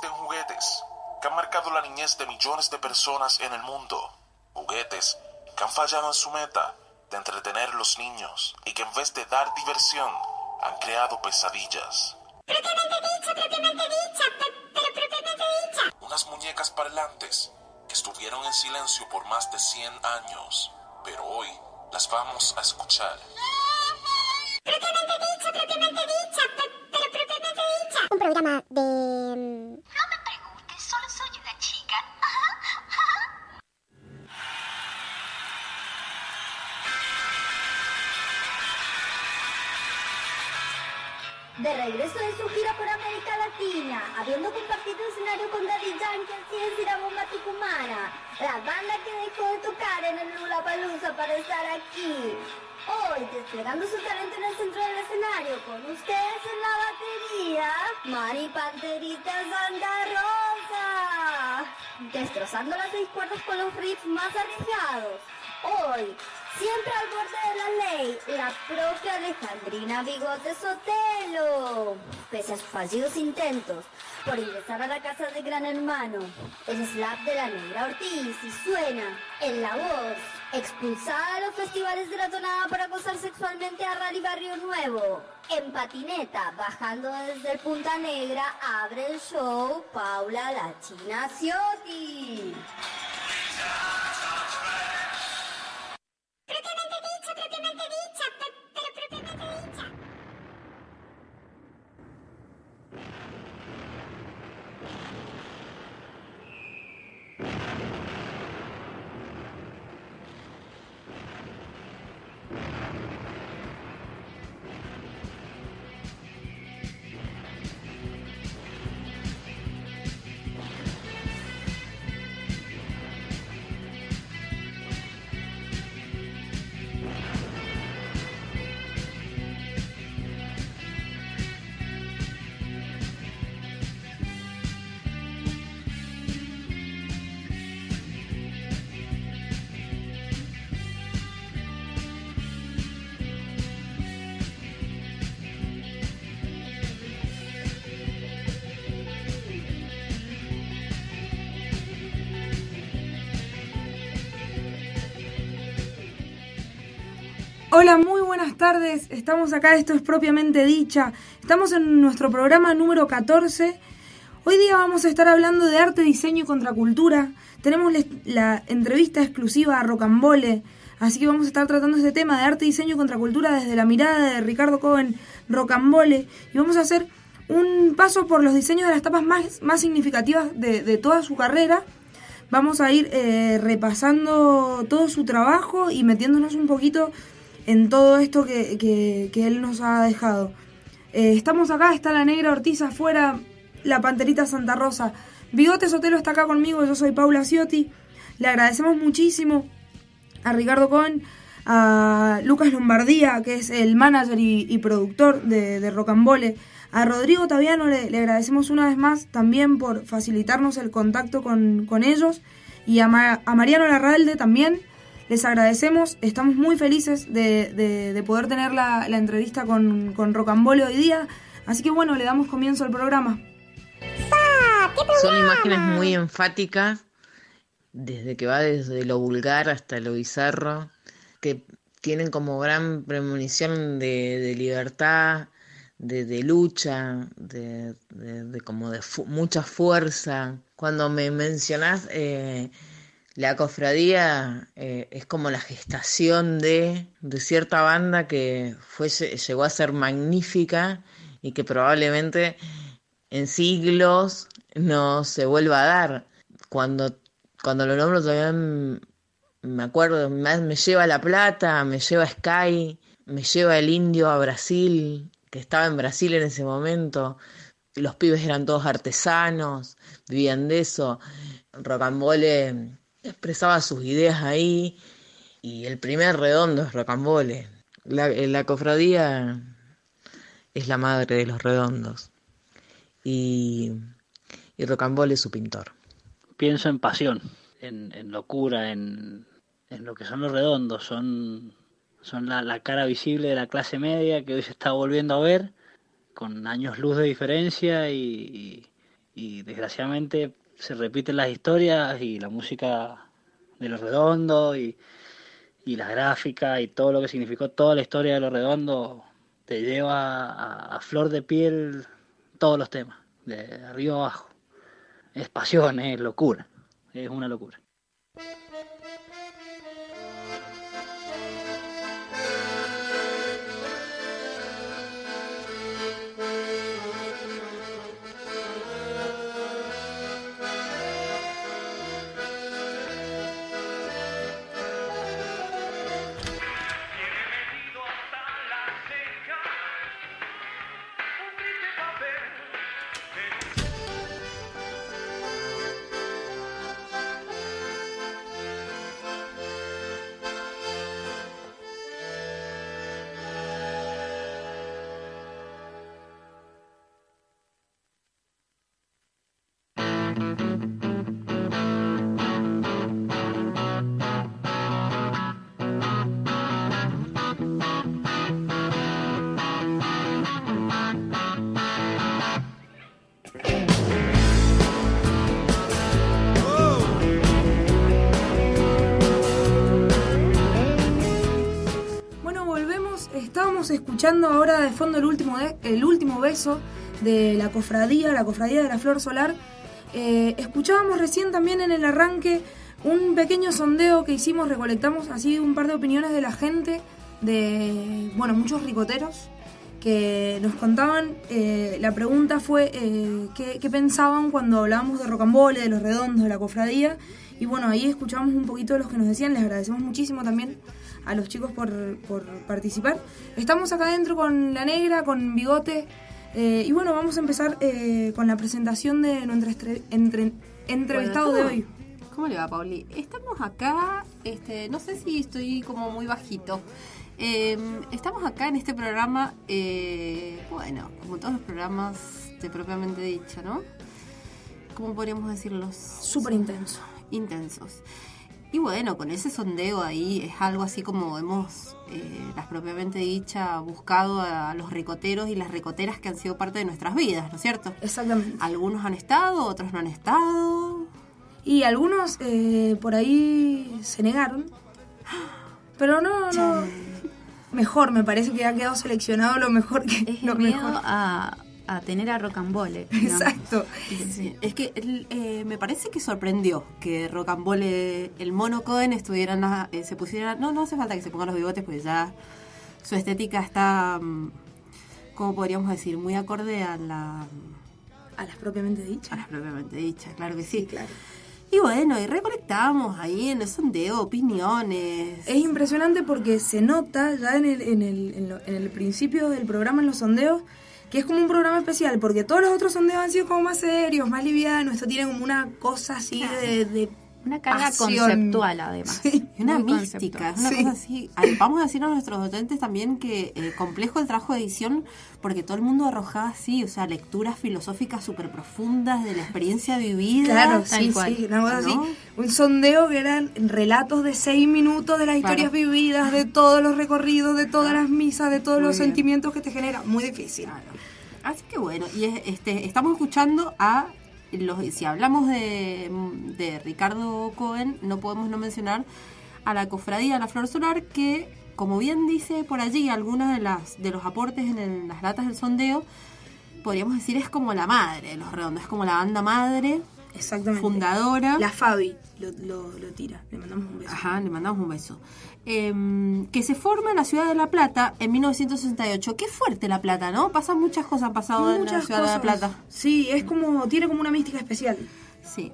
existen juguetes que han marcado la niñez de millones de personas en el mundo. Juguetes que han fallado en su meta de entretener a los niños y que en vez de dar diversión han creado pesadillas. Propiamente dicha, propiamente dicha, pero propiamente dicha. Unas muñecas parlantes que estuvieron en silencio por más de 100 años, pero hoy las vamos a escuchar. Propiamente dicha, propiamente dicha, pero propiamente dicha. Un programa de... De regreso de su gira por América Latina, habiendo compartido escenario con Daddy Yankee así decir a Bomba Tucumana, la banda que dejó de tocar en el Lula Palusa para estar aquí. Hoy, desplegando su talento en el centro del escenario, con ustedes en la batería, Mari Panterita Santa Rosa, destrozando las seis cuerdas con los riffs más arriesgados. Hoy, siempre al borde de la ley, la propia Alejandrina Bigote Sotelo. Pese a sus fallidos intentos por ingresar a la casa de Gran Hermano, el slap de la negra Ortiz y suena en la voz. Expulsada de los festivales de la tonada por acosar sexualmente a Rally Barrio Nuevo. En patineta, bajando desde Punta Negra, abre el show Paula la China Ciotti. Dicha, Hola, muy buenas tardes. Estamos acá, esto es propiamente dicha. Estamos en nuestro programa número 14. Hoy día vamos a estar hablando de arte, diseño y contracultura. Tenemos la entrevista exclusiva a Rocambole, así que vamos a estar tratando este tema de arte, diseño y contracultura desde la mirada de Ricardo Cohen Rocambole. Y vamos a hacer un paso por los diseños de las etapas más, más significativas de, de toda su carrera. Vamos a ir eh, repasando todo su trabajo y metiéndonos un poquito en todo esto que, que- él nos ha dejado. Eh, estamos acá, está la negra Ortiz afuera, la panterita Santa Rosa. Bigote Sotelo está acá conmigo, yo soy Paula Ciotti. Le agradecemos muchísimo a Ricardo Cohen, a Lucas Lombardía, que es el manager y, productor de, de Rocambole, a Rodrigo Taviano le, le agradecemos una vez más también por facilitarnos el contacto con, con ellos y a, Ma- a Mariano Larralde también les agradecemos, estamos muy felices de, de- de poder tener la, la entrevista con, con Rocambole hoy día, así que bueno, le damos comienzo al programa. Son imágenes muy enfáticas, desde que va desde lo vulgar hasta lo bizarro, que tienen como gran premonición de, libertad, de, lucha, de, de- como de mucha fuerza. Cuando me mencionás eh, la cofradía, eh, es como la gestación de, de cierta banda que fue, llegó a ser magnífica y que probablemente en siglos no se vuelva a dar. Cuando, cuando lo nombro todavía me acuerdo, me lleva La Plata, me lleva Sky, me lleva el indio a Brasil, que estaba en Brasil en ese momento. Los pibes eran todos artesanos, vivían de eso. Rocambole expresaba sus ideas ahí y el primer redondo es Rocambole. La, la cofradía es la madre de los redondos y, y Rocambole es su pintor. pienso en pasión, en, locura, en, en lo que son los redondos, son, son la, la cara visible de la clase media que hoy se está volviendo a ver, con años luz de diferencia y, y desgraciadamente se repiten las historias y la música de Los Redondos y, y la gráfica y todo lo que significó toda la historia de Los Redondos te lleva a flor de piel todos los temas, de arriba abajo. Es pasión, es locura, es una locura. Escuchando ahora de fondo el último, el último beso de la cofradía, la cofradía de la Flor Solar. Eh, escuchábamos recién también en el arranque un pequeño sondeo que hicimos, recolectamos así un par de opiniones de la gente, de, bueno, muchos ricoteros, que nos contaban, eh, la pregunta fue eh, ¿qué, qué pensaban cuando hablábamos de rocambole, de los redondos, de la cofradía. Y bueno, ahí escuchamos un poquito de los que nos decían, les agradecemos muchísimo también a los chicos por, por participar. Estamos acá adentro con la negra, con bigote. eh, y bueno, vamos a empezar eh, con la presentación de nuestro estre- entre- entrevistado de Bueno, hoy. ¿Cómo le va, Pauli? Estamos acá, este, no sé si estoy como muy bajito. Eh, estamos acá en este programa, eh, bueno, como todos los programas de propiamente dicha, ¿no? ¿Cómo podríamos decirlos? Súper intenso. Intensos. Y bueno, con ese sondeo ahí es algo así como hemos, eh, las propiamente dicha, buscado a los ricoteros y las ricoteras que han sido parte de nuestras vidas, ¿no es cierto? Exactamente. Algunos han estado, otros no han estado. Y algunos eh, por ahí se negaron. Pero no, no. Mejor, me parece que ha quedado seleccionado lo mejor que Es lo miedo mejor. a, a tener a rocambole. digamos. Exacto. Sí, es que eh, me parece que sorprendió que Rocambole, el mono Cohen, estuvieran, a- eh, se pusieran. No, no hace falta que se pongan los bigotes, porque ya su estética está, mm, ¿cómo podríamos decir? Muy acorde a la, A las propiamente a dichas. la propiamente dicha, claro que sí. claro. Y bueno, y recolectamos ahí en el sondeo opiniones. Es impresionante porque se nota ya en el, en, el, en, lo- en el principio del programa, en los sondeos, que es como un programa especial, porque todos los otros sondeos han sido como más serios, más livianos, esto tiene como una cosa así de... de Una carga pasión. conceptual, además. Sí. Es una mística, es una Sí. cosa así. Vamos a decir a nuestros docentes también que eh, complejo el trabajo de edición porque todo el mundo arrojaba así, o sea, lecturas filosóficas súper profundas de la experiencia vivida. Claro, tal sí, cual. sí, una cosa así. Un sondeo que eran relatos de seis minutos de las historias Claro. vividas, de todos los recorridos, de todas las misas, de todos Muy los bien. sentimientos que te genera. Muy difícil. Así que bueno, y es- este, estamos escuchando a los, si hablamos de, de Ricardo Cohen, no podemos no mencionar a la cofradía La Flor Solar, que como bien dice por allí algunas de las de los aportes en el- las latas del sondeo, podríamos decir es como la madre de los redondos, es como la banda madre, Exactamente. fundadora. La Fabi lo, lo, lo tira. Le mandamos un beso. Ajá, le mandamos un beso. Em, que se forma en la ciudad de La Plata en 1968. Qué fuerte La Plata, ¿no? Pasan muchas cosas han pasado en la ciudad de La cosas. Plata. Sí, es como, tiene como una mística especial. Sí.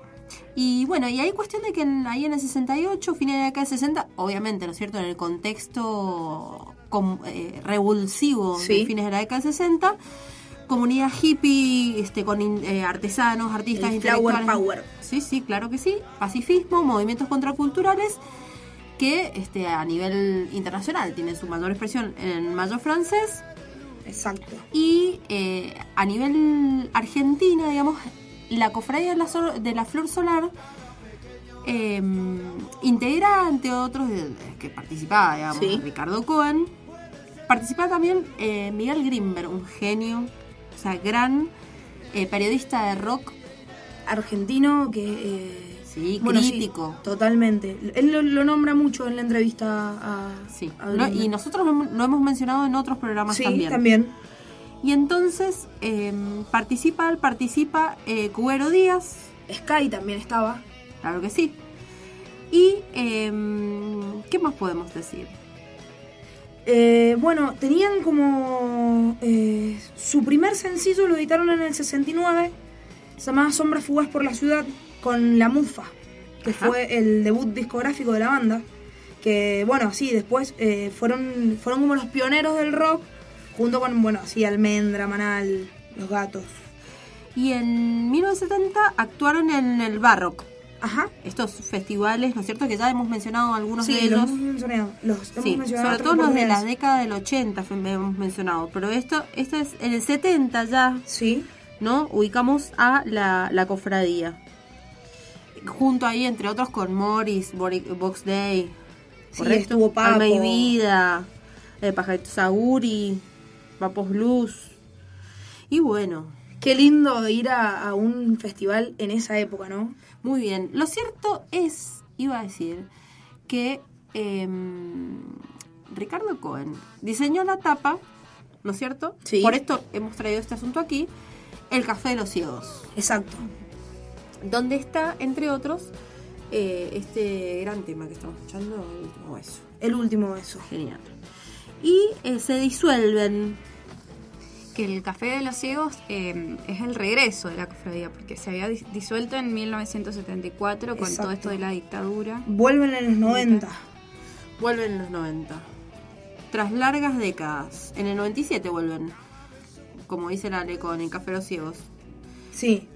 Y bueno, y hay cuestión de que en- ahí en el 68, fines de la década del 60, obviamente, ¿no es cierto? En el contexto com- eh, revulsivo Sí. de fines de la década del 60, comunidad hippie, este, con in- eh, artesanos, artistas, El flower intelectuales. power. Sí, sí, claro que sí. Pacifismo, movimientos contraculturales que este, a nivel internacional tienen su mayor expresión en mayo francés Exacto. y eh, a nivel argentina, digamos, la cofradía de la, Sol- de la Flor Solar eh, integra, entre otros, que participaba, digamos, Sí. Ricardo Cohen, participaba también eh, Miguel Grimberg, un genio, o sea, gran eh, periodista de rock argentino que... Sí, bueno, sí, crítico. totalmente. Él lo, lo nombra mucho en la entrevista a... Sí. a y nosotros lo, hemos- lo hemos mencionado en otros programas Sí, también. también. Y entonces eh, participa, participa eh, Cubero Díaz, Sky también estaba. claro que sí. Y eh, ¿qué más podemos decir? Eh, bueno, tenían como... eh, su primer sencillo lo editaron en el 69. Se llamaba Sombras Fugaz por la Ciudad con La Mufa, que Ajá. fue el debut discográfico de la banda. Que, bueno, sí, después eh, fueron, fueron como los pioneros del rock, junto con, bueno, sí, Almendra, Manal, Los Gatos. Y en 1970 actuaron en el Barrock. Ajá. Estos festivales, ¿no es cierto? Que ya hemos mencionado algunos de Sí, los ellos. hemos mencionado. Los hemos Sí, mencionado sobre todo los de la década del 80 fue- hemos mencionado. Pero esto, esto es en el 70 ya, Sí, ¿no? Ubicamos a la, la cofradía. Junto ahí, entre otros, con Morris, Box Day. Sí, ¿correcto? estuvo Papo. Alma y Vida, eh, Pajarito Saguri, Papos Blues. Y bueno, qué lindo ir a, a un festival en esa época, ¿no? Muy bien. Lo cierto es, iba a decir, que em, Ricardo Cohen diseñó la tapa, ¿no es cierto? Sí. Por esto hemos traído este asunto aquí, El Café de los Ciegos, Exacto. Donde está, entre otros, eh, este gran tema que estamos escuchando, El último beso. El último beso. Genial. Y eh, se disuelven. Que el Café de los Ciegos eh, es el regreso de la cofradía, porque se había dis- disuelto en 1974 con Exacto. todo esto de la dictadura. Vuelven en los 90. Vuelven en los 90. Tras largas décadas. En el 97 vuelven. Como dice la con el Café de los Ciegos. Sí.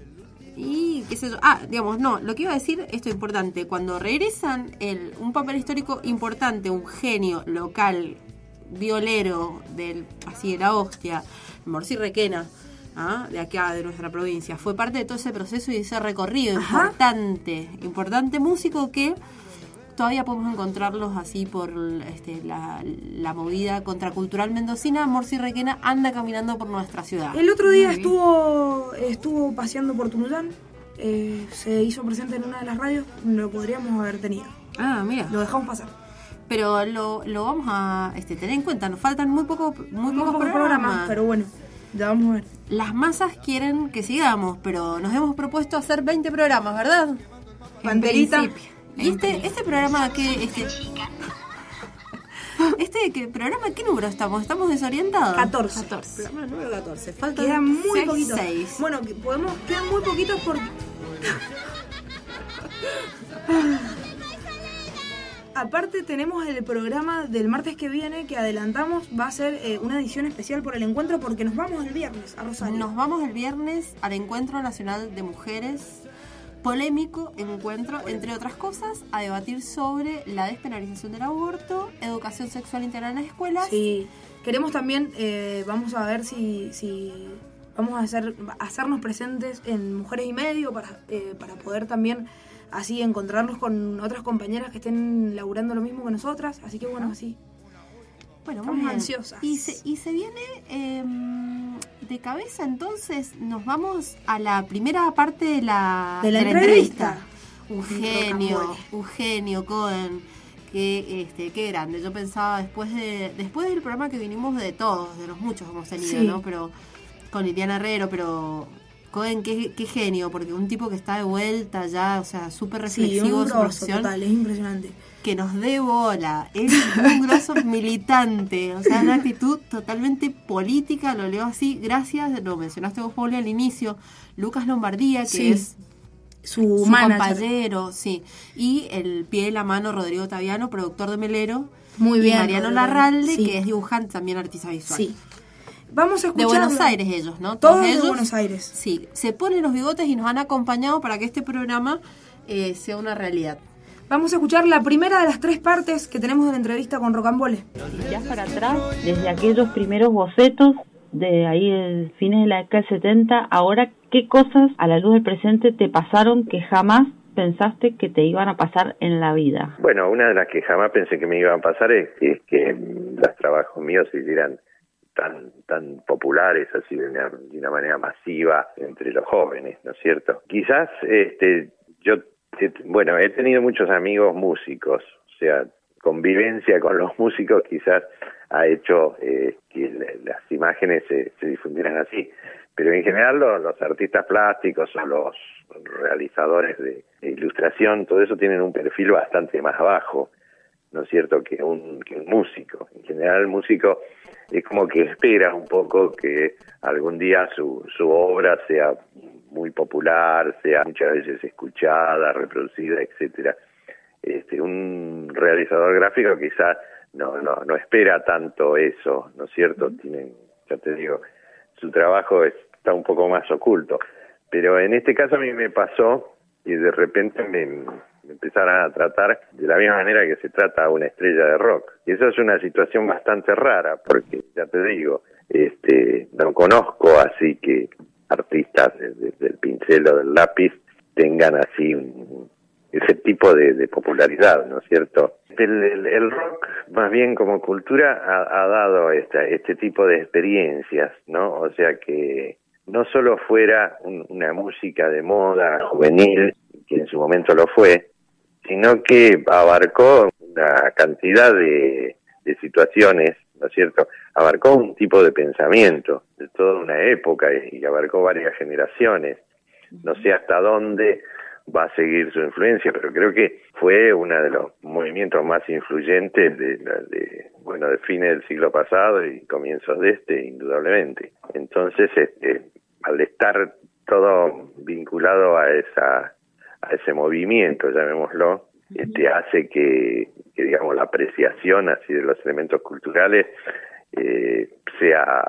Y qué sé yo. Ah, digamos, no, lo que iba a decir, esto es importante. Cuando regresan el, un papel histórico importante, un genio local, violero, del, así de la hostia, Morsi Requena, ¿ah? de acá, de nuestra provincia, fue parte de todo ese proceso y ese recorrido Ajá. importante, importante músico que todavía podemos encontrarlos así por este, la, la movida contracultural mendocina. Morsi Requena anda caminando por nuestra ciudad. El otro día estuvo estuvo paseando por Tunuyán. eh, se hizo presente en una de las radios. Lo podríamos haber tenido. Ah, mira. Lo dejamos pasar. Pero lo, lo vamos a este, tener en cuenta. Nos faltan muy, poco, muy Muy pocos pocos programas. programas, pero bueno. Ya vamos a ver. Las masas quieren que sigamos, pero nos hemos propuesto hacer 20 programas, ¿verdad? Banderita. principio. Y este, este programa que... Este, este que, programa, ¿qué número estamos? ¿Estamos desorientados? 14. 14. Programa número 14. Faltan Quedan muy seis, poquitos. seis. Bueno, que podemos, quedan muy poquitos porque. Aparte tenemos el programa del martes que viene que adelantamos, va a ser eh, una edición especial por el encuentro porque nos vamos el viernes a Rosario. Nos vamos el viernes al Encuentro Nacional de Mujeres, polémico encuentro, entre otras cosas, a debatir sobre la despenalización del aborto, educación sexual integral en las escuelas. Sí, queremos también, eh, vamos a ver si, si vamos a hacer, hacernos presentes en Mujeres y Medio para, eh, para poder también así encontrarnos con otras compañeras que estén laburando lo mismo que nosotras. Así que bueno, así. Bueno, Estamos muy bien. ansiosas. Y se, y se viene em, de cabeza, entonces nos vamos a la primera parte de la, De la entrevista. Un Un genio, rocambole. un genio, Cohen. Que, este, qué grande. Yo pensaba después de después del programa que vinimos de todos, de los muchos que hemos tenido, Sí. ¿no? Pero con Liliana Herrero, pero Cohen, qué, qué genio, porque un tipo que está de vuelta ya, o sea, súper Sí, reflexivo un de su grosso profesión total, es impresionante. que nos dé bola. Es un grosso militante. O sea, una actitud totalmente política. Lo leo así. Gracias. Lo mencionaste vos, Pauli, al inicio. Lucas Lombardía, que Sí, es Su, compañero, sí. Y el pie de la mano, Rodrigo Taviano, productor de Melero. Muy y bien, Mariano Rodrigo. Larralde, Sí. que es dibujante, también artista visual. Sí. Vamos a De escuchar. Buenos Aires ellos, ¿no? Todos de ellos. Buenos Aires. Sí, se ponen los bigotes y nos han acompañado para que este programa eh, sea una realidad. Vamos a escuchar la primera de las tres partes que tenemos de la entrevista con Rocambole. ya para atrás, desde aquellos primeros bocetos de ahí de fines de la década del 70, ahora qué cosas a la luz del presente te pasaron que jamás pensaste que te iban a pasar en la vida. Bueno, una de las que jamás pensé que me iban a pasar es, es que los trabajos míos se hicieran tan tan populares así de una, de una manera masiva entre los jóvenes, ¿no es cierto? Quizás este yo bueno, he tenido muchos amigos músicos, o sea, convivencia con los músicos quizás ha hecho eh, que las imágenes se, se, difundieran así. Pero en general los, artistas plásticos o los realizadores de, ilustración, todo eso tienen un perfil bastante más bajo, ¿no es cierto?, que un, que un músico. En general el músico es como que espera un poco que algún día su, su obra sea muy popular, sea muchas veces escuchada, reproducida, etcétera. Este, un realizador gráfico quizás no, no, no espera tanto eso, ¿no es cierto? Tienen, ya te digo, su trabajo está un poco más oculto. Pero en este caso a mí me pasó y de repente me, me empezaron a tratar de la misma manera que se trata a una estrella de rock. Y eso es una situación bastante rara, porque ya te digo, este, no conozco así que artistas desde el pincel o del lápiz tengan así ese tipo de, popularidad, ¿no es cierto? El, rock, más bien como cultura, ha, dado este tipo de experiencias, ¿no? O sea que no solo fuera una música de moda juvenil, que en su momento lo fue, sino que abarcó una cantidad de, de situaciones, ¿no es cierto? Abarcó un tipo de pensamiento de toda una época y abarcó varias generaciones. No sé hasta dónde va a seguir su influencia, pero creo que fue uno de los movimientos más influyentes de, de, bueno, de fines del siglo pasado y comienzos de este, indudablemente. Entonces, este, al estar todo vinculado a esa a ese movimiento, llamémoslo, este hace que, que digamos la apreciación así de los elementos culturales eh, sea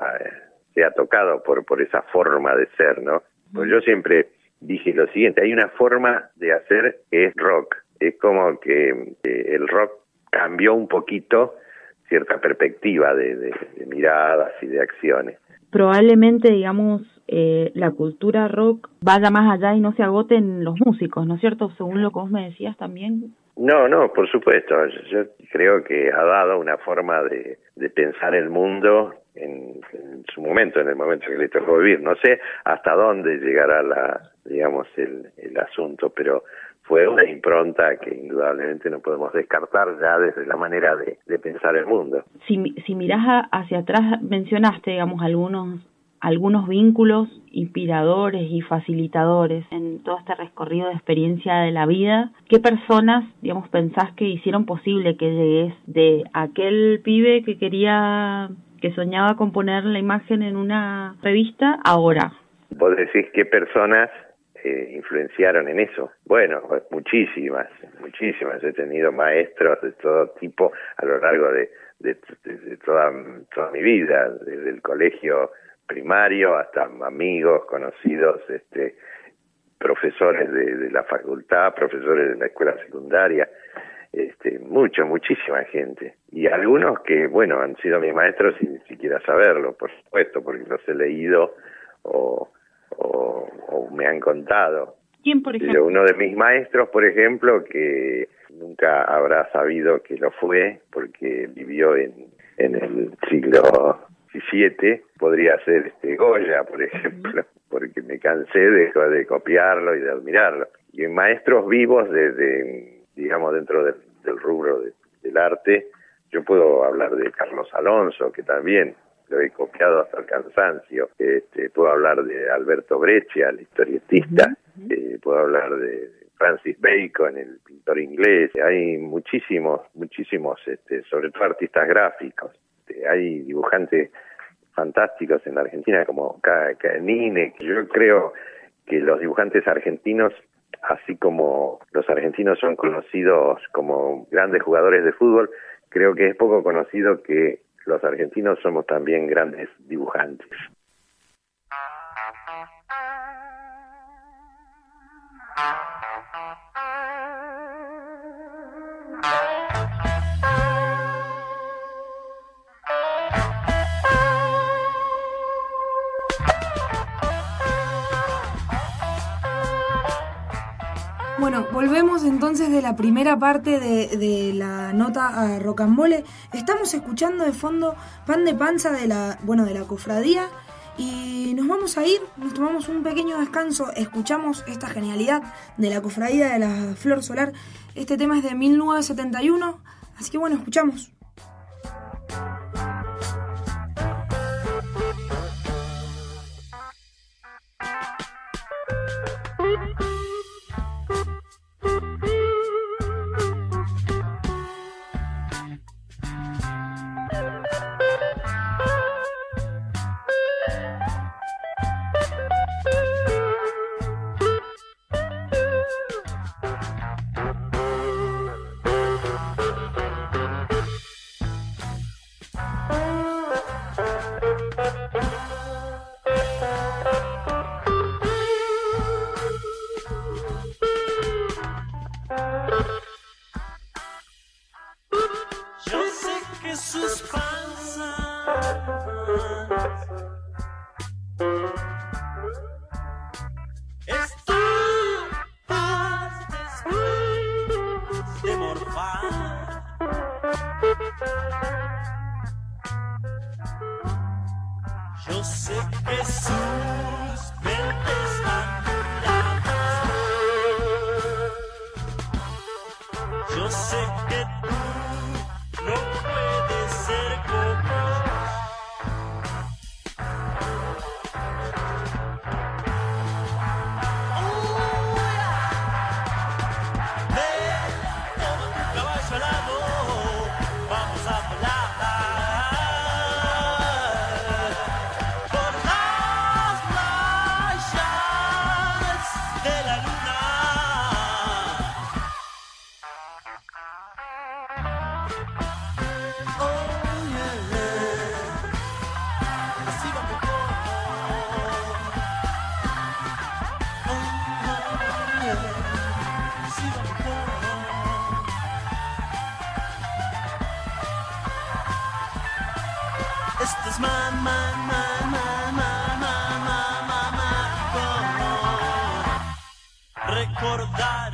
sea tocado por por esa forma de ser, ¿no? Pues yo siempre dije lo siguiente, hay una forma de hacer que es rock, es como que eh, el rock cambió un poquito cierta perspectiva de, de, miradas y de acciones. Probablemente, digamos, eh, la cultura rock vaya más allá y no se agote en los músicos, ¿no es cierto? Según lo que vos me decías también. No, no, por supuesto. Yo, creo que ha dado una forma de, de pensar el mundo en, su momento, en el momento que le tocó vivir. No sé hasta dónde llegará la, digamos, el, el asunto, pero fue una impronta que indudablemente no podemos descartar ya desde la manera de, de pensar el mundo. Si, si mirás hacia atrás, mencionaste, digamos, algunos algunos vínculos inspiradores y facilitadores en todo este recorrido de experiencia de la vida. ¿Qué personas, digamos, pensás que hicieron posible que llegues de aquel pibe que quería, que soñaba con poner la imagen en una revista, ahora? Vos decís qué personas eh, influenciaron en eso. Bueno, muchísimas, muchísimas. He tenido maestros de todo tipo a lo largo de, de, toda, toda mi vida, desde el colegio primario hasta amigos, conocidos, este, profesores de, la facultad, profesores de la escuela secundaria, este, mucho, muchísima gente. Y algunos que, bueno, han sido mis maestros sin siquiera saberlo, por supuesto, porque los he leído o, o, me han contado. ¿Quién, por ejemplo? Uno de mis maestros, por ejemplo, que nunca habrá sabido que lo fue, porque vivió en, en el siglo XVII, podría ser este Goya, por ejemplo, porque me cansé de, de copiarlo y de admirarlo. Y en maestros vivos de, digamos, dentro del, rubro del arte, yo puedo hablar de Carlos Alonso, que también lo he copiado hasta el cansancio. Este, puedo hablar de Alberto Breccia, el historietista. Eh, puedo hablar de Francis Bacon, el pintor inglés. Hay muchísimos, muchísimos, este, sobre todo artistas gráficos. Este, hay dibujantes fantásticos en la Argentina como Canine. Yo creo que los dibujantes argentinos, así como los argentinos son conocidos como grandes jugadores de fútbol, creo que es poco conocido que los argentinos somos también grandes dibujantes. Bueno, volvemos entonces de la primera parte de, de la nota a Rocambole. Estamos escuchando de fondo Pan de Panza de la, bueno, de la cofradía y nos vamos a ir, nos tomamos un pequeño descanso, escuchamos esta genialidad de la cofradía de la Flor Solar. Este tema es de 1971, así que bueno, escuchamos. acordar.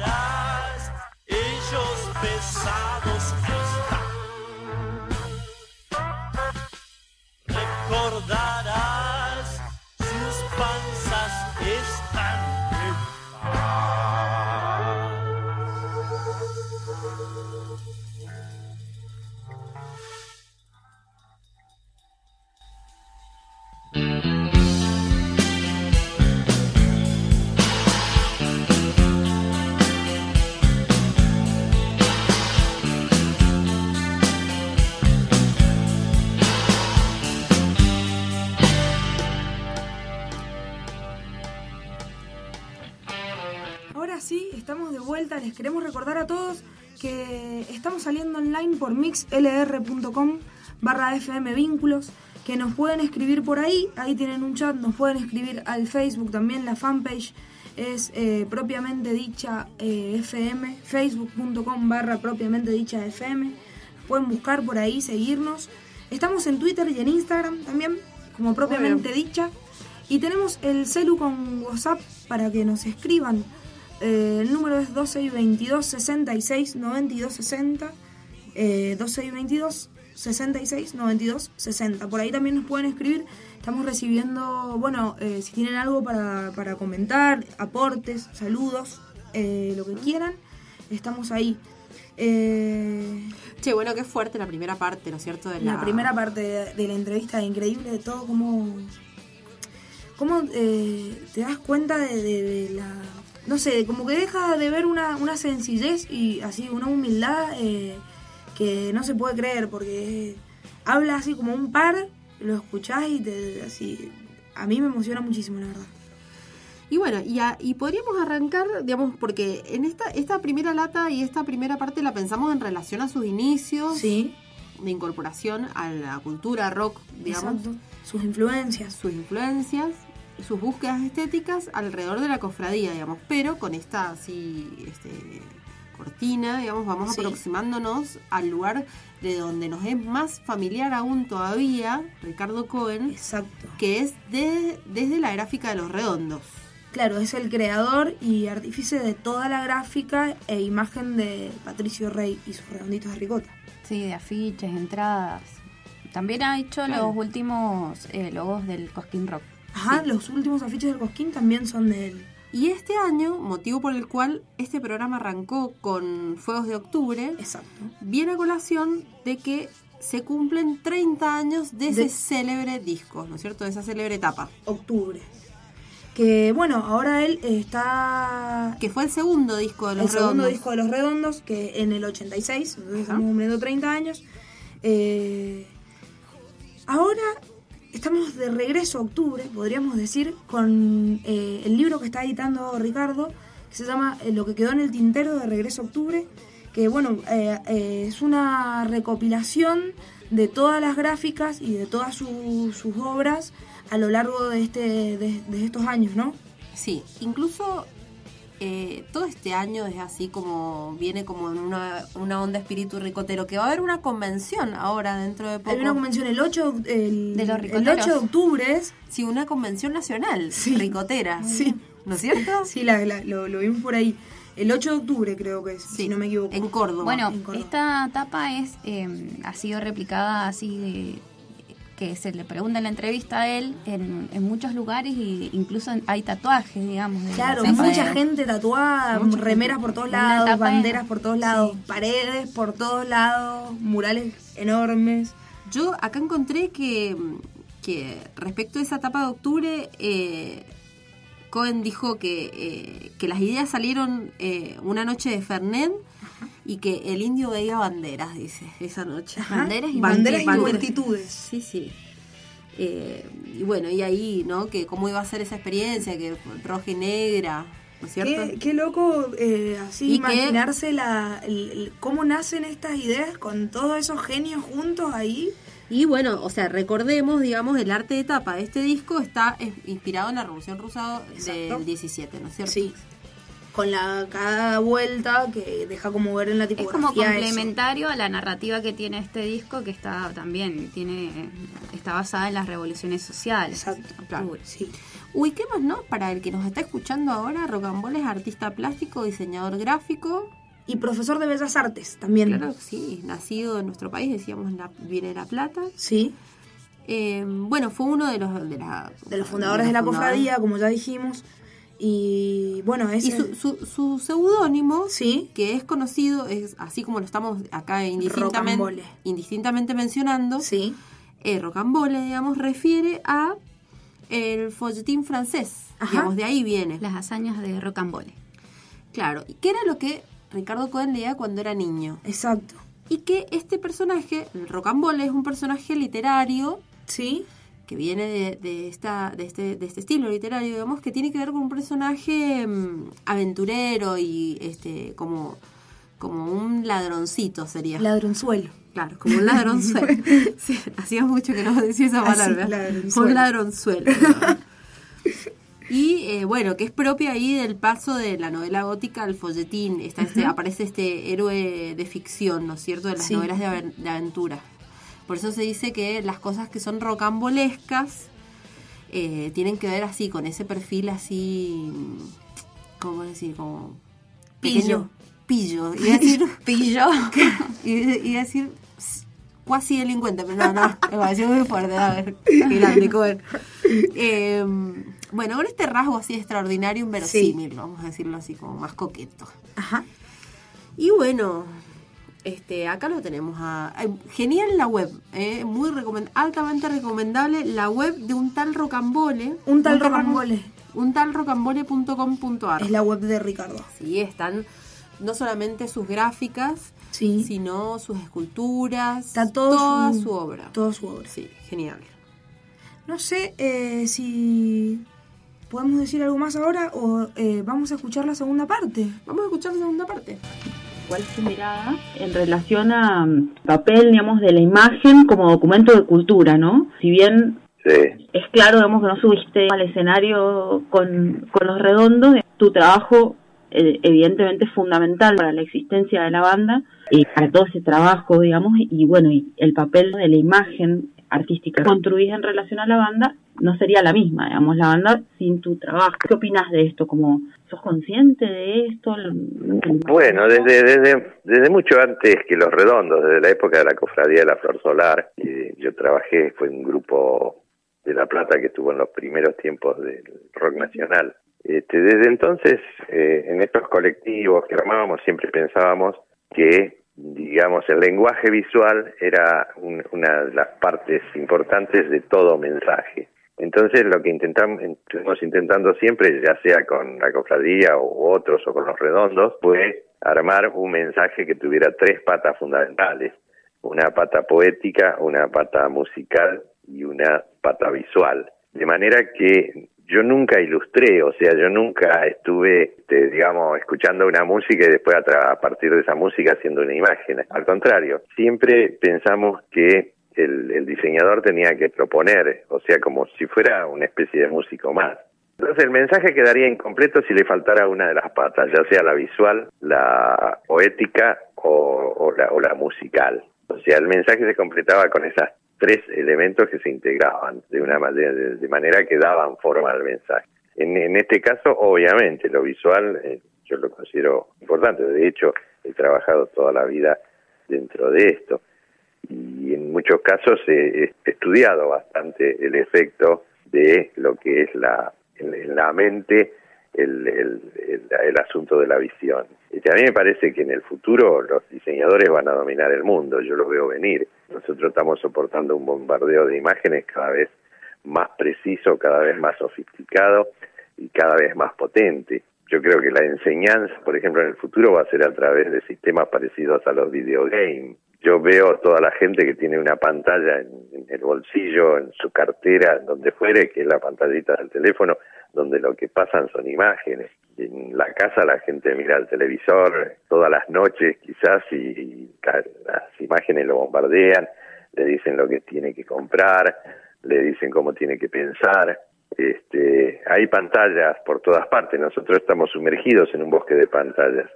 Online por mixlr.com barra fm vínculos, que nos pueden escribir por ahí, ahí tienen un chat, nos pueden escribir al Facebook también, la fanpage es eh, propiamente dicha eh, fm, facebook.com barra propiamente dicha fm, pueden buscar por ahí, seguirnos. Estamos en Twitter y en Instagram también, como propiamente dicha. Y tenemos el celu con WhatsApp para que nos escriban. Eh, el número es 2622 66 92 60. Eh, 2622 66 92 60. Por ahí también nos pueden escribir. Estamos recibiendo, bueno, eh, si tienen algo para, para comentar, aportes, saludos, eh, lo que quieran. Estamos ahí. Eh, Che, bueno, qué fuerte la primera parte, ¿no es cierto? De la... primera parte de, de la entrevista, increíble de todo, cómo, cómo eh, te das cuenta de, de- de la... No sé, como que deja de ver una, una sencillez y así, una humildad eh, que no se puede creer, porque habla así como un par, lo escuchás y te, así... A mí me emociona muchísimo, la verdad. Y bueno, y, a- y podríamos arrancar, digamos, porque en esta, esta primera lata y esta primera parte la pensamos en relación a sus inicios Sí. de incorporación a la cultura rock, digamos. Exacto. Sus influencias. Sus influencias, sus búsquedas estéticas alrededor de la cofradía, digamos. Pero con esta así, este, cortina, digamos, vamos Sí. aproximándonos al lugar de donde nos es más familiar aún todavía, Ricardo Cohen, Exacto. que es de- desde la gráfica de los redondos. Claro, es el creador y artífice de toda la gráfica e imagen de Patricio Rey y sus redonditos de ricota. Sí, de afiches, entradas. También ha hecho Claro. los últimos eh, logos del Cosquín Rock. Ajá, los últimos afiches del Cosquín también son de él. Y este año, motivo por el cual este programa arrancó con Fuegos de Octubre, Exacto. viene a colación de que se cumplen 30 años de ese célebre disco, ¿no es cierto? De esa célebre etapa. Octubre. Que bueno, ahora él está Que fue el segundo disco de los el segundo Redondos. disco de Los Redondos, que en el 86, entonces estamos cumpliendo 30 años. Eh, ahora estamos de regreso a octubre, podríamos decir, con eh, el libro que está editando Ricardo, que se llama eh, Lo que quedó en el tintero de regreso a octubre, que bueno, eh, eh, es una recopilación de todas las gráficas y de todas su- sus obras a lo largo de, este, de, de estos años, ¿no? Sí, incluso eh, todo este año es así como viene como en una, una onda espíritu ricotero, que va a haber una convención ahora dentro de poco. Hay una convención el 8, el, De los el ricoteros. 8 de octubre es Sí, una convención nacional Sí. ricotera. Sí. ¿No es cierto? Sí, la, la- lo, lo vimos por ahí. El 8 de octubre creo que es, si no me equivoco. En Córdoba. Bueno, en Córdoba. esta tapa es eh, ha sido replicada así de que se le pregunta en la entrevista a él en, en muchos lugares y incluso hay tatuajes, digamos. de la Claro, mucha de- gente tatuada, Mucha remeras gente. por todos lados, banderas en- por todos lados, sí. paredes por todos lados, murales enormes. Yo acá encontré que, que respecto a esa etapa de octubre, eh, Cohen dijo que, eh, que las ideas salieron eh, una noche de Fernet y que el indio veía banderas, dice, esa noche. Ajá. Banderas y banderas multitudes. Sí, sí. Eh, y bueno, y ahí, ¿no? Que cómo iba a ser esa experiencia, que roja y negra, ¿no es cierto? Qué, qué loco eh, así que- imaginarse la, el- el- cómo nacen estas ideas con todos esos genios juntos ahí. Y bueno, o sea, recordemos, digamos, el arte de tapa de este disco está inspirado en la Revolución Rusa Exacto. del 17, ¿no es cierto? Sí. Con la cada vuelta que deja como ver en la Es tipografía. como eso. complementario a la narrativa que tiene este disco que está también tiene está basada en las revoluciones sociales. Exacto, Octubre. Sí. Uy, ¿qué más, no? Para el que nos está escuchando ahora, Rocambole es artista plástico, diseñador gráfico. Y profesor de Bellas Artes también. Claro, sí, nacido en nuestro país, decíamos, en la, viene de La Plata. Sí. Eh, bueno, fue uno de los, de la- de los fundadores de la fundadores. cofradía, como ya dijimos. Y bueno, es Y su, su, su seudónimo, Sí. que es conocido, es así como lo estamos acá indistintamente, Rocambole. indistintamente mencionando, Sí. eh, Rocambole, digamos, refiere a el folletín francés. Ajá. Digamos, de ahí viene. Las hazañas de Rocambole. Claro, y que era lo que Ricardo Cohen leía cuando era niño. Exacto. Y que este personaje, el Rocambole, es un personaje literario Sí. Que viene de, de esta, de, este, de este estilo literario, digamos, que tiene que ver con un personaje mm, aventurero y este como, como un ladroncito sería. Ladronzuelo. claro, como un ladronzuelo. Sí, hacía mucho que no decía esa Así, palabra. ladronzuelo. Un ladronzuelo. Y eh, bueno, que es propia ahí del paso de la novela gótica al folletín. Está este, aparece este héroe de ficción, ¿no es cierto? De las Sí. novelas de, de aventura. Por eso se dice que las cosas que son rocambolescas eh, tienen que ver así, con ese perfil así. ¿Cómo decir? Como. Pillo. Pillo. Y decir. Pillo. y, y decir. Cuasi delincuente, pero no, no, me pareció muy fuerte. A ver, grande. Eh, bueno, con este rasgo así extraordinario, inverosímil, vamos a decirlo así, como más coqueto. Ajá. Y bueno, este, acá lo tenemos. A, genial la web, eh, muy recomend- altamente recomendable la web de un tal Rocambole. Un tal Ro- Rocambole. Un tal rocambole.com.ar. Es la web de Ricardo. Sí, están no solamente sus gráficas, Sí. sino sus esculturas, Está todo toda su- su, obra. Toda su obra. Sí, genial. No sé eh, si podemos decir algo más ahora o eh, vamos a escuchar la segunda parte. Vamos a escuchar la segunda parte. ¿Cuál es tu mirada en relación a mm, papel, digamos, de la imagen como documento de cultura, no? Si bien Sí. es claro, digamos, que no subiste al escenario con, con los redondos, tu trabajo eh, evidentemente es fundamental para la existencia de la banda y para todo ese trabajo, digamos, y bueno, y el papel de la imagen artística construís en relación a la banda no sería la misma, digamos, la banda sin tu trabajo. ¿Qué opinas de esto? Como, ¿Sos consciente de esto? Bueno, desde, desde, desde mucho antes que Los Redondos, desde la época de la Cofradía de la Flor Solar, eh, yo trabajé, fue un grupo de La Plata que estuvo en los primeros tiempos del rock nacional. Este, desde entonces, eh, en estos colectivos que armábamos, siempre pensábamos que, digamos, el lenguaje visual era un- una de las partes importantes de todo mensaje. Entonces, lo que intentamos, estuvimos intentando siempre, ya sea con la cofradía u otros o con los redondos, fue armar un mensaje que tuviera tres patas fundamentales. Una pata poética, una pata musical y una pata visual. De manera que yo nunca ilustré, o sea, yo nunca estuve, este, digamos, escuchando una música y después a, partir de esa música haciendo una imagen. Al contrario, siempre pensamos que el, diseñador tenía que proponer, o sea, como si fuera una especie de músico más. Entonces el mensaje quedaría incompleto si le faltara una de las patas, ya sea la visual, la poética o, la, o la musical. O sea, el mensaje se completaba con esas tres elementos que se integraban de una manera, de manera que daban forma al mensaje. En, en este caso, obviamente, lo visual eh, yo lo considero importante. De hecho, he trabajado toda la vida dentro de esto y en muchos casos he, estudiado bastante el efecto de lo que es la en, la mente el, el, el, asunto de la visión. Este, a mí me parece que en el futuro los diseñadores van a dominar el mundo, yo lo veo venir. Nosotros estamos soportando un bombardeo de imágenes cada vez más preciso, cada vez más sofisticado y cada vez más potente. Yo creo que la enseñanza, por ejemplo, en el futuro va a ser a través de sistemas parecidos a los videogames. Yo veo toda la gente que tiene una pantalla en, el bolsillo, en su cartera, donde fuere, que es la pantallita del teléfono, donde lo que pasan son imágenes. En la casa la gente mira el televisor todas las noches quizás y, y las imágenes lo bombardean, le dicen lo que tiene que comprar, le dicen cómo tiene que pensar. Este, hay pantallas por todas partes, nosotros estamos sumergidos en un bosque de pantallas.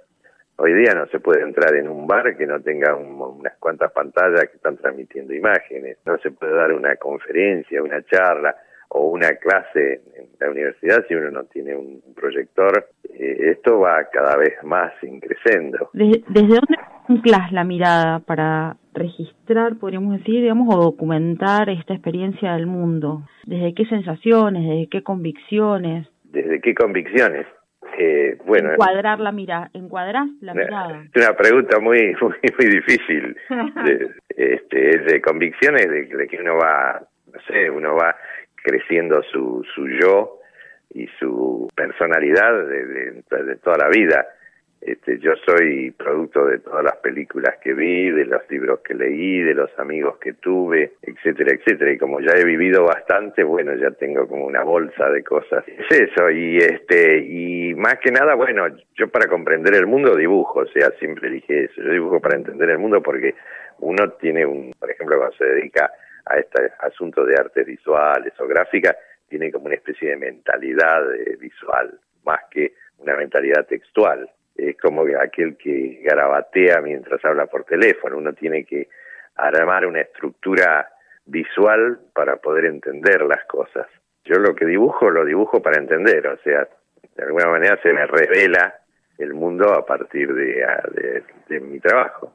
Hoy día no se puede entrar en un bar que no tenga un- unas cuantas pantallas que están transmitiendo imágenes, no se puede dar una conferencia, una charla o una clase en la universidad si uno no tiene un proyector. Eh, esto va cada vez más increciendo. ¿Desde, desde dónde anclas la mirada para registrar, podríamos decir, digamos, o documentar esta experiencia del mundo? ¿Desde qué sensaciones, desde qué convicciones? ¿Desde qué convicciones? Eh, bueno, Encuadrar la mirada, encuadrás la mirada. Es una pregunta muy muy, muy difícil. De, este, es de convicciones de, de que uno va, no sé, uno va creciendo su, su yo y su personalidad de, de- de toda la vida. Este, yo soy producto de todas las películas que vi, de los libros que leí, de los amigos que tuve, etcétera, etcétera. Y como ya he vivido bastante, bueno, ya tengo como una bolsa de cosas. Es eso, y este, y más que nada, bueno, yo para comprender el mundo dibujo, o sea, siempre dije eso, yo dibujo para entender el mundo porque uno tiene un, por ejemplo, cuando se dedica a este asunto de artes visuales o gráficas, tiene como una especie de mentalidad eh, visual, más que una mentalidad textual. Es como que aquel que garabatea mientras habla por teléfono. Uno tiene que armar una estructura visual para poder entender las cosas. Yo lo que dibujo, lo dibujo para entender, o sea, de alguna manera se me revela el mundo a partir de, de- de mi trabajo.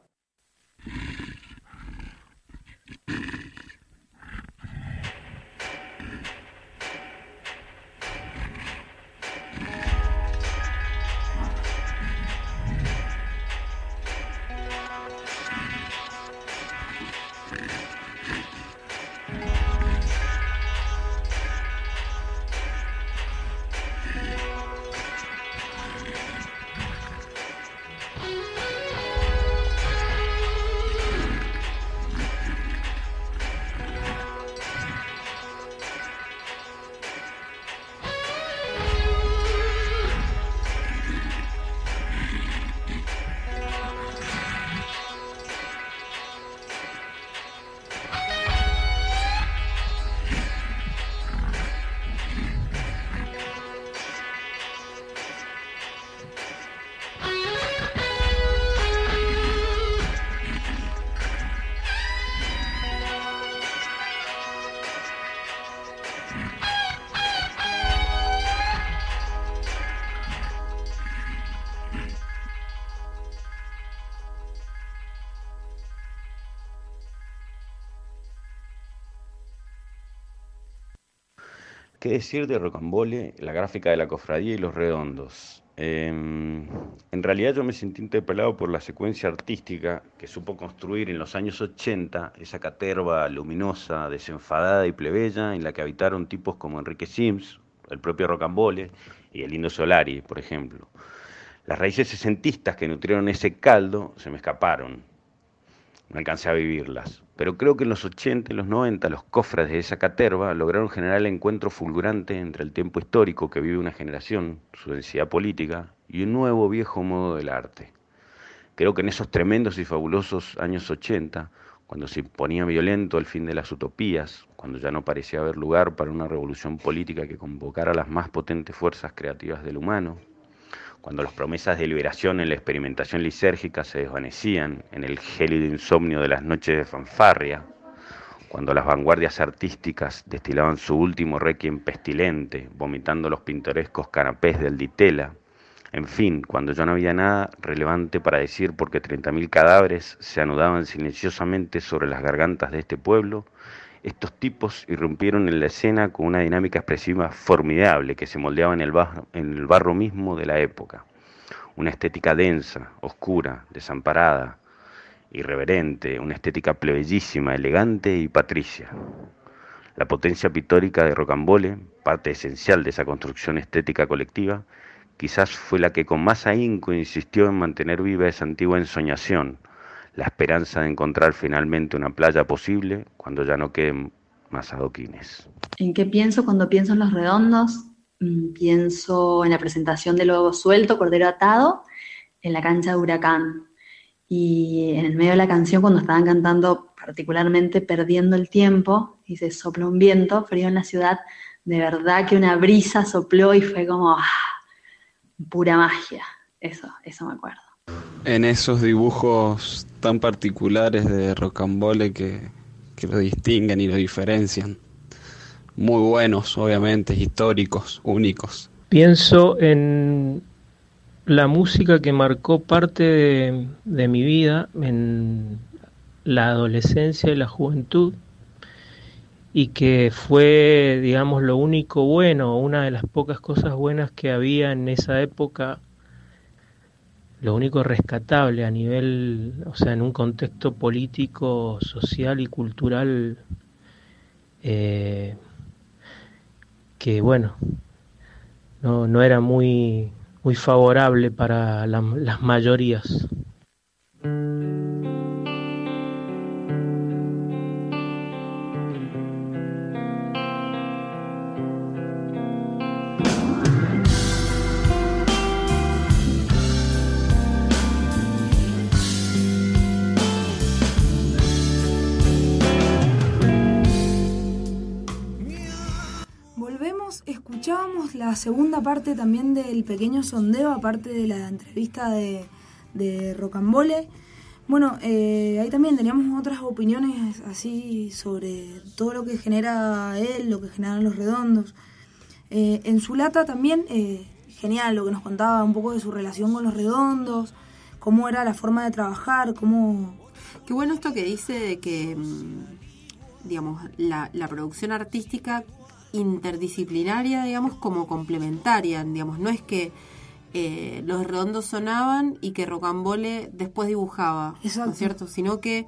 ¿Qué decir de Rocambole, la gráfica de la cofradía y los redondos? Eh, en realidad yo me sentí interpelado por la secuencia artística que supo construir en los años 80 esa caterva luminosa, desenfadada y plebeya en la que habitaron tipos como Enrique Sims, el propio Rocambole y el Lindo Solari, por ejemplo. Las raíces sesentistas que nutrieron ese caldo se me escaparon, no alcancé a vivirlas. Pero creo que en los 80 y los 90 los cofres de esa caterva lograron generar el encuentro fulgurante entre el tiempo histórico que vive una generación, su densidad política, y un nuevo viejo modo del arte. Creo que en esos tremendos y fabulosos años 80, cuando se imponía violento el fin de las utopías, cuando ya no parecía haber lugar para una revolución política que convocara las más potentes fuerzas creativas del humano, cuando las promesas de liberación en la experimentación lisérgica se desvanecían en el gélido insomnio de las noches de fanfarria, cuando las vanguardias artísticas destilaban su último requiem pestilente, vomitando los pintorescos canapés del Ditela, en fin, cuando ya no había nada relevante para decir porque 30.000 cadáveres se anudaban silenciosamente sobre las gargantas de este pueblo, estos tipos irrumpieron en la escena con una dinámica expresiva formidable que se moldeaba en el, barro, barro mismo de la época. Una estética densa, oscura, desamparada, irreverente, una estética plebeyísima, elegante y patricia. La potencia pictórica de Rocambole, parte esencial de esa construcción estética colectiva, quizás fue la que con más ahínco insistió en mantener viva esa antigua ensoñación, la esperanza de encontrar finalmente una playa posible cuando ya no queden más adoquines. ¿En qué pienso cuando pienso en los redondos? Mm, Pienso en la presentación de Lobo Suelto, Cordero Atado, en la cancha de Huracán. Y en el medio de la canción, cuando estaban cantando particularmente Perdiendo el Tiempo, y se sopla un viento frío en la ciudad, de verdad que una brisa sopló y fue como ah, pura magia. Eso, eso me acuerdo. en esos dibujos tan particulares de Rocambole que, que lo distinguen y lo diferencian. Muy buenos, obviamente, históricos, únicos. Pienso en la música que marcó parte de, de mi vida en la adolescencia y la juventud y que fue, digamos, lo único bueno, una de las pocas cosas buenas que había en esa época, lo único rescatable a nivel, o sea, en un contexto político, social y cultural, eh, que bueno, no, no era muy, muy favorable para la- las mayorías. Segunda parte también del pequeño sondeo, aparte de la entrevista de, de Rocambole. Bueno, eh, ahí también teníamos otras opiniones así sobre todo lo que genera él, lo que generan los redondos. Eh, en su lata también, eh, genial lo que nos contaba un poco de su relación con los redondos, cómo era la forma de trabajar, cómo... Qué bueno esto que dice de que, mm, digamos, la, la producción artística interdisciplinaria, digamos, como complementaria, digamos, no es que eh, los redondos sonaban y que Rocambole después dibujaba, ¿no es cierto? Sino que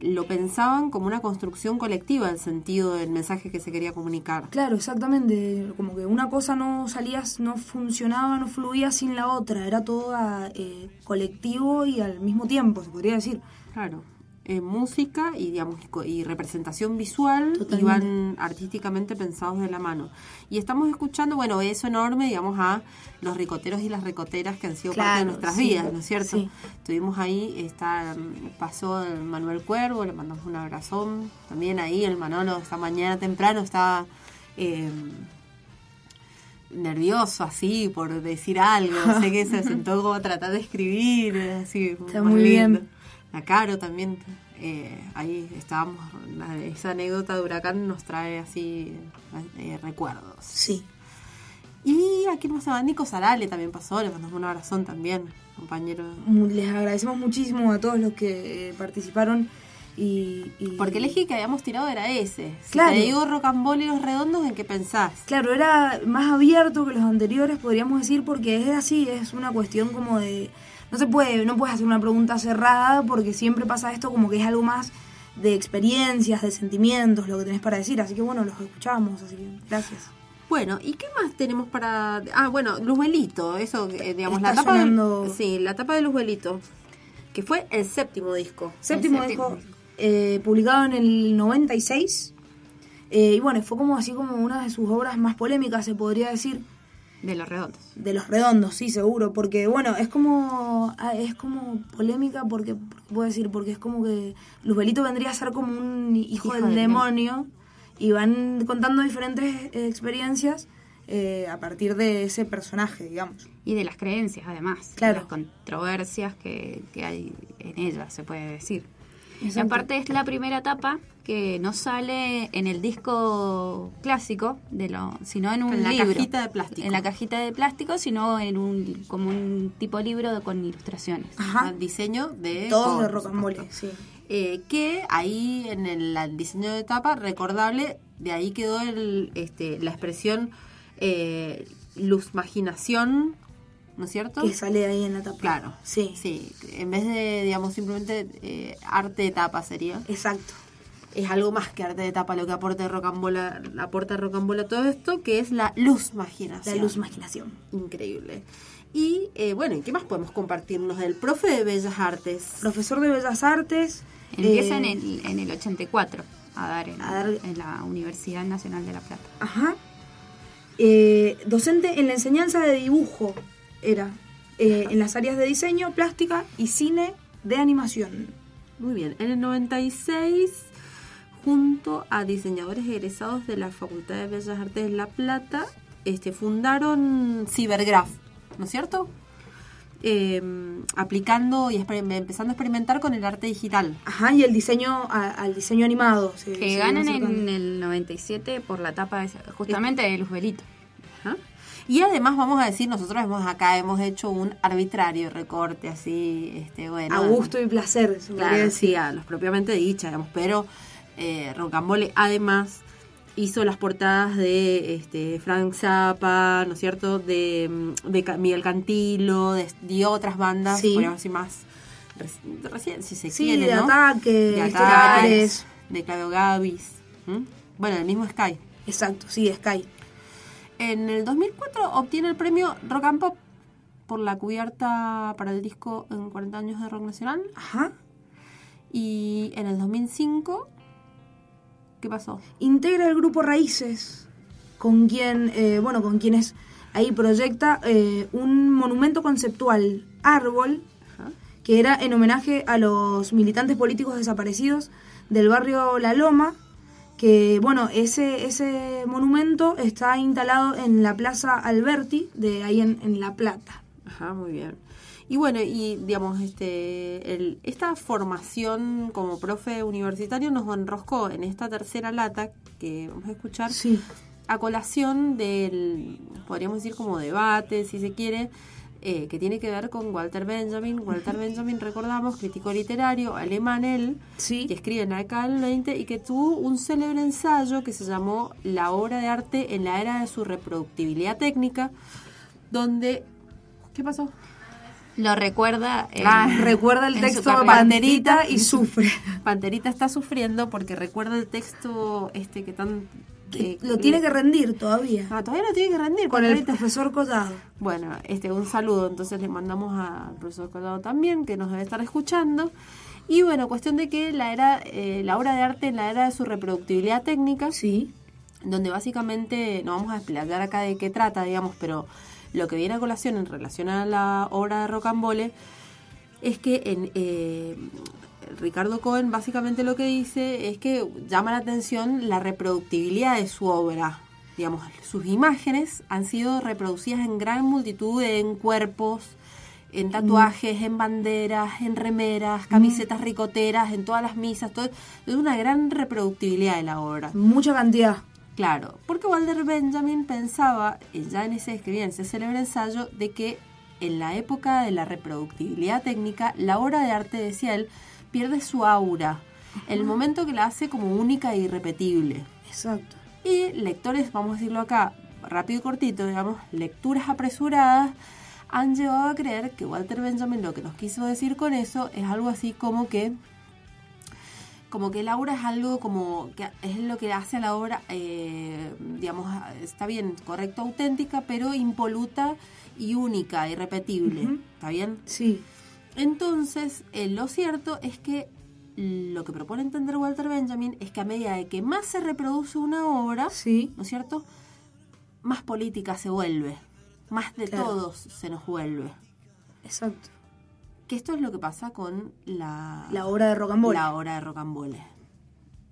lo pensaban como una construcción colectiva, el sentido del mensaje que se quería comunicar. Claro, exactamente. Como que una cosa no salía, no funcionaba, no fluía sin la otra. Era todo eh, colectivo y al mismo tiempo, se podría decir. Claro. Eh, música y digamos y representación visual Totalmente. iban artísticamente pensados de la mano y estamos escuchando bueno eso enorme digamos a los ricoteros y las ricoteras que han sido parte de nuestras sí, vidas no es cierto sí. estuvimos ahí está mm, pasó el Manuel Cuervo le mandamos un abrazón también ahí el Manolo esta mañana temprano estaba eh, nervioso así por decir algo sé que se sentó como a tratar de escribir así Está muy bien. La Caro también, eh, ahí estábamos, la- esa anécdota de huracán nos trae así eh, recuerdos. Sí. Y aquí más a Nico Sarale también pasó, le mandamos un abrazón también, compañero. Les agradecemos muchísimo a todos los que eh, participaron Y, y- Porque el eje que habíamos tirado era ese. Si Claro. te digo los redondos, ¿en qué pensás? Claro, era más abierto que los anteriores, podríamos decir, porque es así, es una cuestión como de... No se puede, no puedes hacer una pregunta cerrada porque siempre pasa esto como que es algo más de experiencias, de sentimientos, lo que tenés para decir. Así que bueno, los escuchamos, así que gracias. Bueno, ¿y qué más tenemos para...? Ah, bueno, Luzbelito, eso, eh, digamos, la tapa... sonando- De, sí, la tapa de Luzbelito, que fue el séptimo disco. Séptimo disco, eh, publicado en el 96. eh, y bueno, fue como así como una de sus obras más polémicas, se podría decir. De los redondos. De los redondos, sí, seguro. Porque, bueno, es como. ah, Es como polémica porque. puedo decir, porque es como que. Luzbelito vendría a ser como un hijo, Hijo del, del demonio. Y van contando diferentes eh, experiencias eh, a partir de ese personaje, digamos. Y de las creencias, además. Claro. Las controversias que, que hay en ella, se puede decir. Y aparte es la primera etapa que no sale en el disco clásico, de lo, sino en un En la libro. cajita de plástico. En la cajita de plástico, sino en un como un tipo libro de- con ilustraciones. Ajá. diseño de... Todos Cohen, de rocambole, sí. Eh, que ahí en el, el diseño de tapa, recordable, de ahí quedó el, este, la expresión eh, luz imaginación, ¿no es cierto? Que sale ahí en la tapa. Claro. Sí. Sí, en vez de, digamos, simplemente eh, arte de tapa sería. Exacto. Es algo más que arte de tapa lo que aporta Rocambola, aporta Rocambola todo esto, que es la luz imaginación. La luz imaginación. Increíble. Y eh, bueno, ¿y qué más podemos compartirnos del profe de Bellas Artes? Profesor de Bellas Artes. Empieza eh, en, el, en el 84 a dar en, a dar- en la Universidad Nacional de La Plata. Ajá. Eh, docente en la enseñanza de dibujo era. eh, en las áreas de diseño, plástica y cine de animación. Muy bien, en el 96, junto a diseñadores egresados de la Facultad de Bellas Artes de La Plata, este, fundaron Cybergraph, ¿no es cierto? Eh, aplicando y empezando a experimentar con el arte digital. Ajá, y el diseño a- al diseño animado. se- Que se ganan en el 97 por la tapa esa- justamente de Luzbelito. Ajá. Y además vamos a decir, nosotros hemos acá hemos hecho un arbitrario recorte así, este bueno. A gusto y placer. Claro, sí, a los propiamente dicha, digamos, pero eh, Rocambole además hizo las portadas de este Frank Zappa, ¿no es cierto? De, mm, de Miguel Cantilo, de, de otras bandas, Sí. podríamos decir más reci- recién, si se Sí, quiere, de ¿no? ataque, de ataques, de Claudio Gavis. Bueno, el mismo Sky. Exacto, sí, Sky. En el 2004 obtiene el premio Rock and Pop por la cubierta para el disco en 40 años de rock nacional. Ajá. Y en el 2005, ¿qué pasó? Integra el grupo Raíces, con quien, eh, bueno, con quienes ahí proyecta eh, un monumento conceptual, árbol, que era en homenaje a los militantes políticos desaparecidos del barrio La Loma, que bueno, ese, ese monumento está instalado en la Plaza Alberti, de ahí en, en La Plata. Ajá, muy bien. Y bueno, y digamos, este, el, esta formación como profe universitario nos enroscó en esta tercera lata que vamos a escuchar Sí. a colación del, podríamos decir como debate, si se quiere, eh, que tiene que ver con Walter Benjamin. Walter Benjamin, recordamos, crítico literario alemán él, que escribe en la década del 20 y que tuvo un célebre ensayo que se llamó La obra de arte en la era de su reproductibilidad técnica, donde... ¿Qué pasó? Lo recuerda. eh, Ah, recuerda el en texto. Panterita y sufre. Panterita está sufriendo porque recuerda el texto este que tan... que- Lo tiene que rendir todavía. Ah, todavía lo tiene que rendir. Con el profesor Collado. Bueno, este, un saludo entonces le mandamos al profesor Collado también, que nos debe estar escuchando. Y bueno, cuestión de que la era, eh, la obra de arte en la era de su reproductibilidad técnica, sí. donde básicamente, no vamos a explayar acá de qué trata, digamos, pero lo que viene a colación en relación a la obra de Rocambole es que en eh, Ricardo Cohen básicamente lo que dice es que llama la atención la reproductibilidad de su obra. Digamos, sus imágenes han sido reproducidas en gran multitud en cuerpos, en tatuajes, en banderas, en remeras, camisetas ricoteras, en todas las misas, todo. Es una gran reproductibilidad de la obra. Mucha cantidad. Claro, porque Walter Benjamin pensaba, eh, ya en ese escribía en ese célebre ensayo, de que en la época de la reproductibilidad técnica, la obra de arte, decía él, pierde su aura. el momento que la hace como única e irrepetible. Exacto. Y lectores, vamos a decirlo acá, rápido y cortito, digamos, lecturas apresuradas han llevado a creer que Walter Benjamin lo que nos quiso decir con eso es algo así como que como que la obra es algo como que es lo que hace a la obra eh, digamos está bien correcto auténtica pero impoluta y única irrepetible está bien Sí. entonces eh, lo cierto es que lo que propone entender Walter Benjamin es que a medida de que más se reproduce una obra ¿no es cierto? más política se vuelve más de Claro. todos se nos vuelve Exacto. Que esto es lo que pasa con la, La obra de Rocambole. La obra de Rocambole.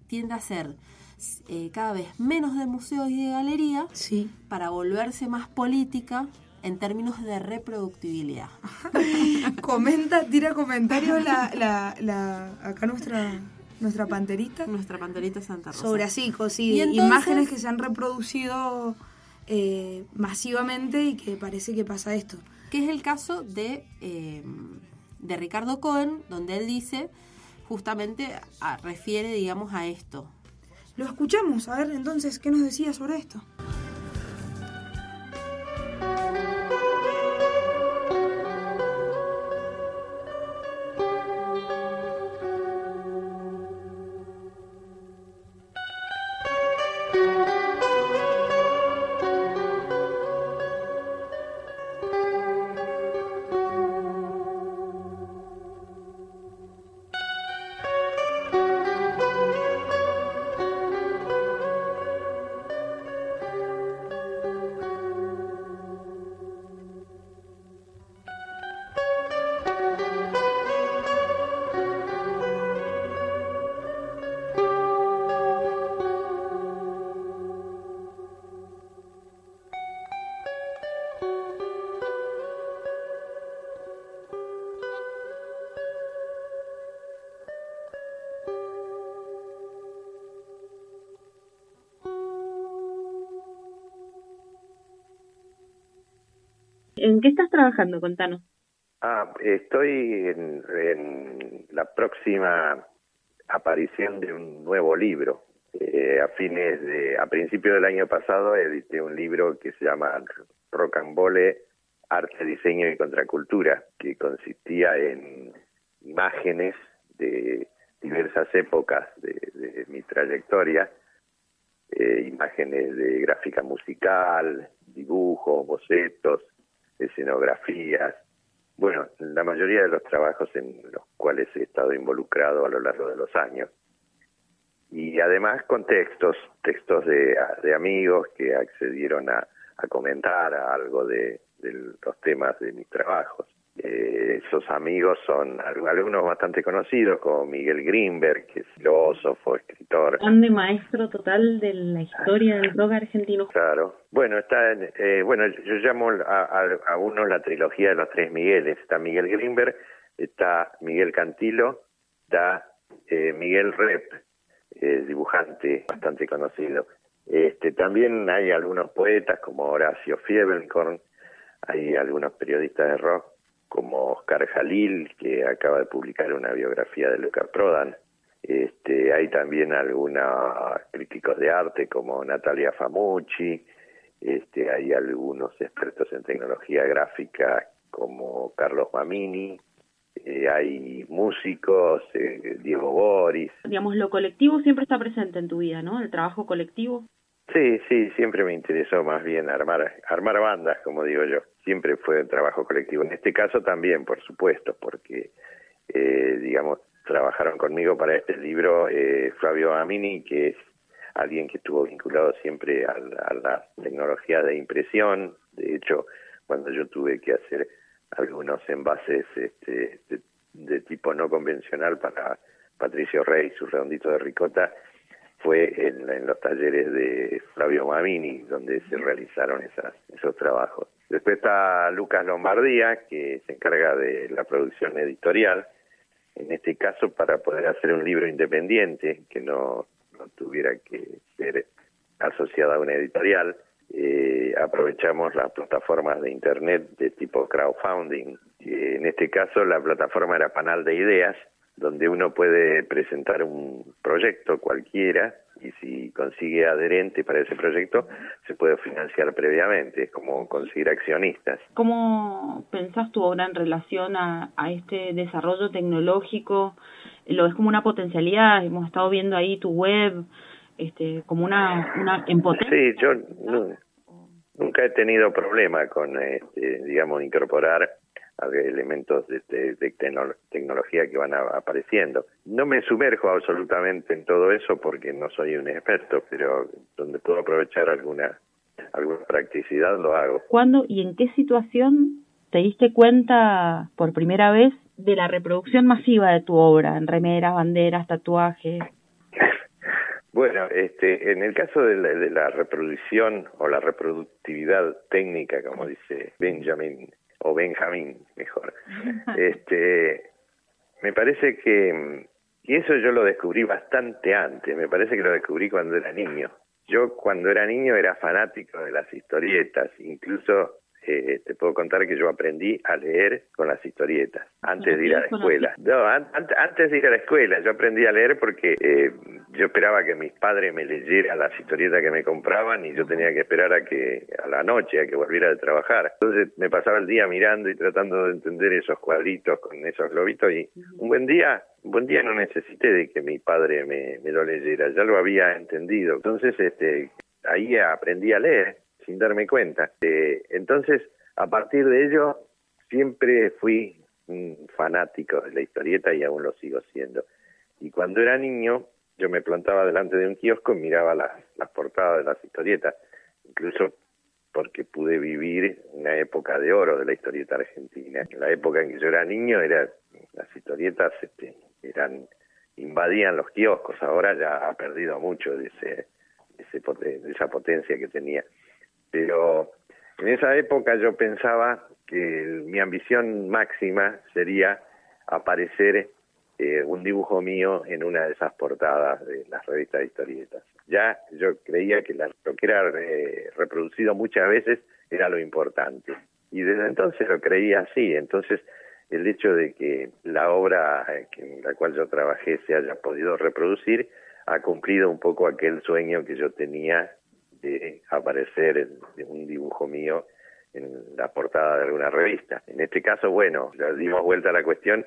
Tiende a ser eh, cada vez menos de museos y de galería sí. para volverse más política en términos de reproductibilidad. Comenta, tira comentarios la, la, la, acá nuestra, nuestra panterita. Nuestra panterita Santa Rosa. Sobre así, sí, Y entonces- imágenes que se han reproducido eh, masivamente y que parece que pasa esto. Que es el caso de, eh, de Ricardo Cohen, donde él dice, justamente a- refiere, digamos, a esto. Lo escuchamos, a ver entonces, ¿qué nos decía sobre esto? ¿En qué estás trabajando? Contanos. Ah, estoy en, la próxima aparición de un nuevo libro. Eh, a fines de, a principios del año pasado edité un libro que se llama Rocambole, Arte, Diseño y Contracultura, que consistía en imágenes de diversas épocas de, de mi trayectoria, eh, imágenes de gráfica musical, dibujos, bocetos, escenografías, bueno, la mayoría de los trabajos en los cuales he estado involucrado a lo largo de los años. Y además con textos, textos de, amigos que accedieron a, a comentar algo de los temas de mis trabajos. Eh, esos amigos son al- algunos bastante conocidos, como Miguel Greenberg, que es filósofo, escritor. Grande maestro total de la historia del rock argentino. Claro. Bueno, está, eh, bueno, yo llamo a, a, a unos la trilogía de los tres Migueles. Está Miguel Greenberg, está Miguel Cantilo, está eh, Miguel Rep, eh, dibujante bastante conocido. Este, también hay algunos poetas como Horacio Fiebelkorn, hay algunos periodistas de rock como Oscar Jalil, que acaba de publicar una biografía de Luca Prodan. Este, hay también algunos críticos de arte como Natalia Famucci, este, hay algunos expertos en tecnología gráfica como Carlos Mamini, eh, hay músicos, eh, Diego Boris. Digamos, lo colectivo siempre está presente en tu vida, ¿no? El trabajo colectivo. Sí, sí, siempre me interesó más bien armar, armar bandas, como digo yo. Siempre fue un trabajo colectivo. En este caso también, por supuesto, porque, eh, digamos, trabajaron conmigo para este libro eh, Flavio Amini, que es alguien que estuvo vinculado siempre a, la- a las tecnologías de impresión. De hecho, cuando yo tuve que hacer algunos envases este, de, de tipo no convencional para Patricio Rey, su redondito de ricota, fue en, en los talleres de Flavio Mamini, donde se realizaron esas, esos trabajos. Después está Lucas Lombardía, que se encarga de la producción editorial, en este caso para poder hacer un libro independiente, que no, no tuviera que ser asociado a una editorial. Eh, aprovechamos las plataformas de internet de tipo crowdfunding. Eh, en este caso la plataforma era Panal de Ideas, donde uno puede presentar un proyecto cualquiera y si consigue adherente para ese proyecto se puede financiar previamente, es como conseguir accionistas. ¿Cómo pensás tu obra en relación a, a este desarrollo tecnológico? ¿Lo ves como una potencialidad? Hemos estado viendo ahí tu web, este, como una, una en potencia. Sí, yo nu- nunca he tenido problema con, este, digamos, incorporar elementos de, de- de tecno- tecnología que van a- apareciendo. No me sumerjo absolutamente en todo eso porque no soy un experto, pero donde puedo aprovechar alguna alguna practicidad lo hago. ¿Cuándo y en qué situación te diste cuenta por primera vez de la reproducción masiva de tu obra en remeras, banderas, tatuajes? Bueno, este, en el caso de la, de la reproducción o la reproductividad técnica, como dice Benjamin o Benjamín, mejor, este, me parece que, y eso yo lo descubrí bastante antes. Me parece que lo descubrí cuando era niño. Yo cuando era niño era fanático de las historietas, incluso eh, te puedo contar que yo aprendí a leer con las historietas antes de ir a la escuela. No, an- an- antes de ir a la escuela yo aprendí a leer porque eh, yo esperaba que mis padres me leyeran las historietas que me compraban y yo tenía que esperar a que a la noche a que volviera de trabajar. Entonces me pasaba el día mirando y tratando de entender esos cuadritos con esos globitos y un buen día un buen día no necesité de que mi padre me, me lo leyera, ya lo había entendido. Entonces este ahí aprendí a leer sin darme cuenta. Eh, entonces, a partir de ello, siempre fui un fanático de la historieta y aún lo sigo siendo. Y cuando era niño, yo me plantaba delante de un kiosco y miraba las, portadas de las historietas, incluso porque pude vivir una época de oro de la historieta argentina. En la época en que yo era niño, era las historietas este, eran invadían los kioscos, ahora ya ha perdido mucho de ese, ese de esa potencia que tenía pero en esa época yo pensaba que mi ambición máxima sería aparecer eh, un dibujo mío en una de esas portadas de las revistas de historietas. Ya yo creía que la- lo que era eh, reproducido muchas veces era lo importante. Y desde entonces lo creía así. Entonces el hecho de que la obra eh, en la cual yo trabajé se haya podido reproducir ha cumplido un poco aquel sueño que yo tenía de aparecer en, en un dibujo mío en la portada de alguna revista. En este caso, bueno, le dimos vuelta a la cuestión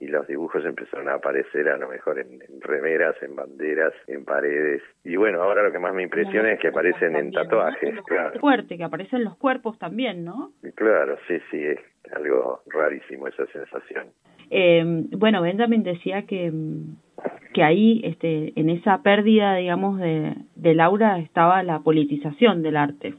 y los dibujos empezaron a aparecer a lo mejor en, en remeras, en banderas, en paredes. Y bueno, ahora lo que más me impresiona es que aparecen en tatuajes, claro. Fuerte, que aparecen los cuerpos también, ¿no? Claro, sí, sí, es algo rarísimo esa sensación. Eh, bueno, Benjamin decía que, que ahí, este, en esa pérdida, digamos, de, del aura estaba la politización del arte.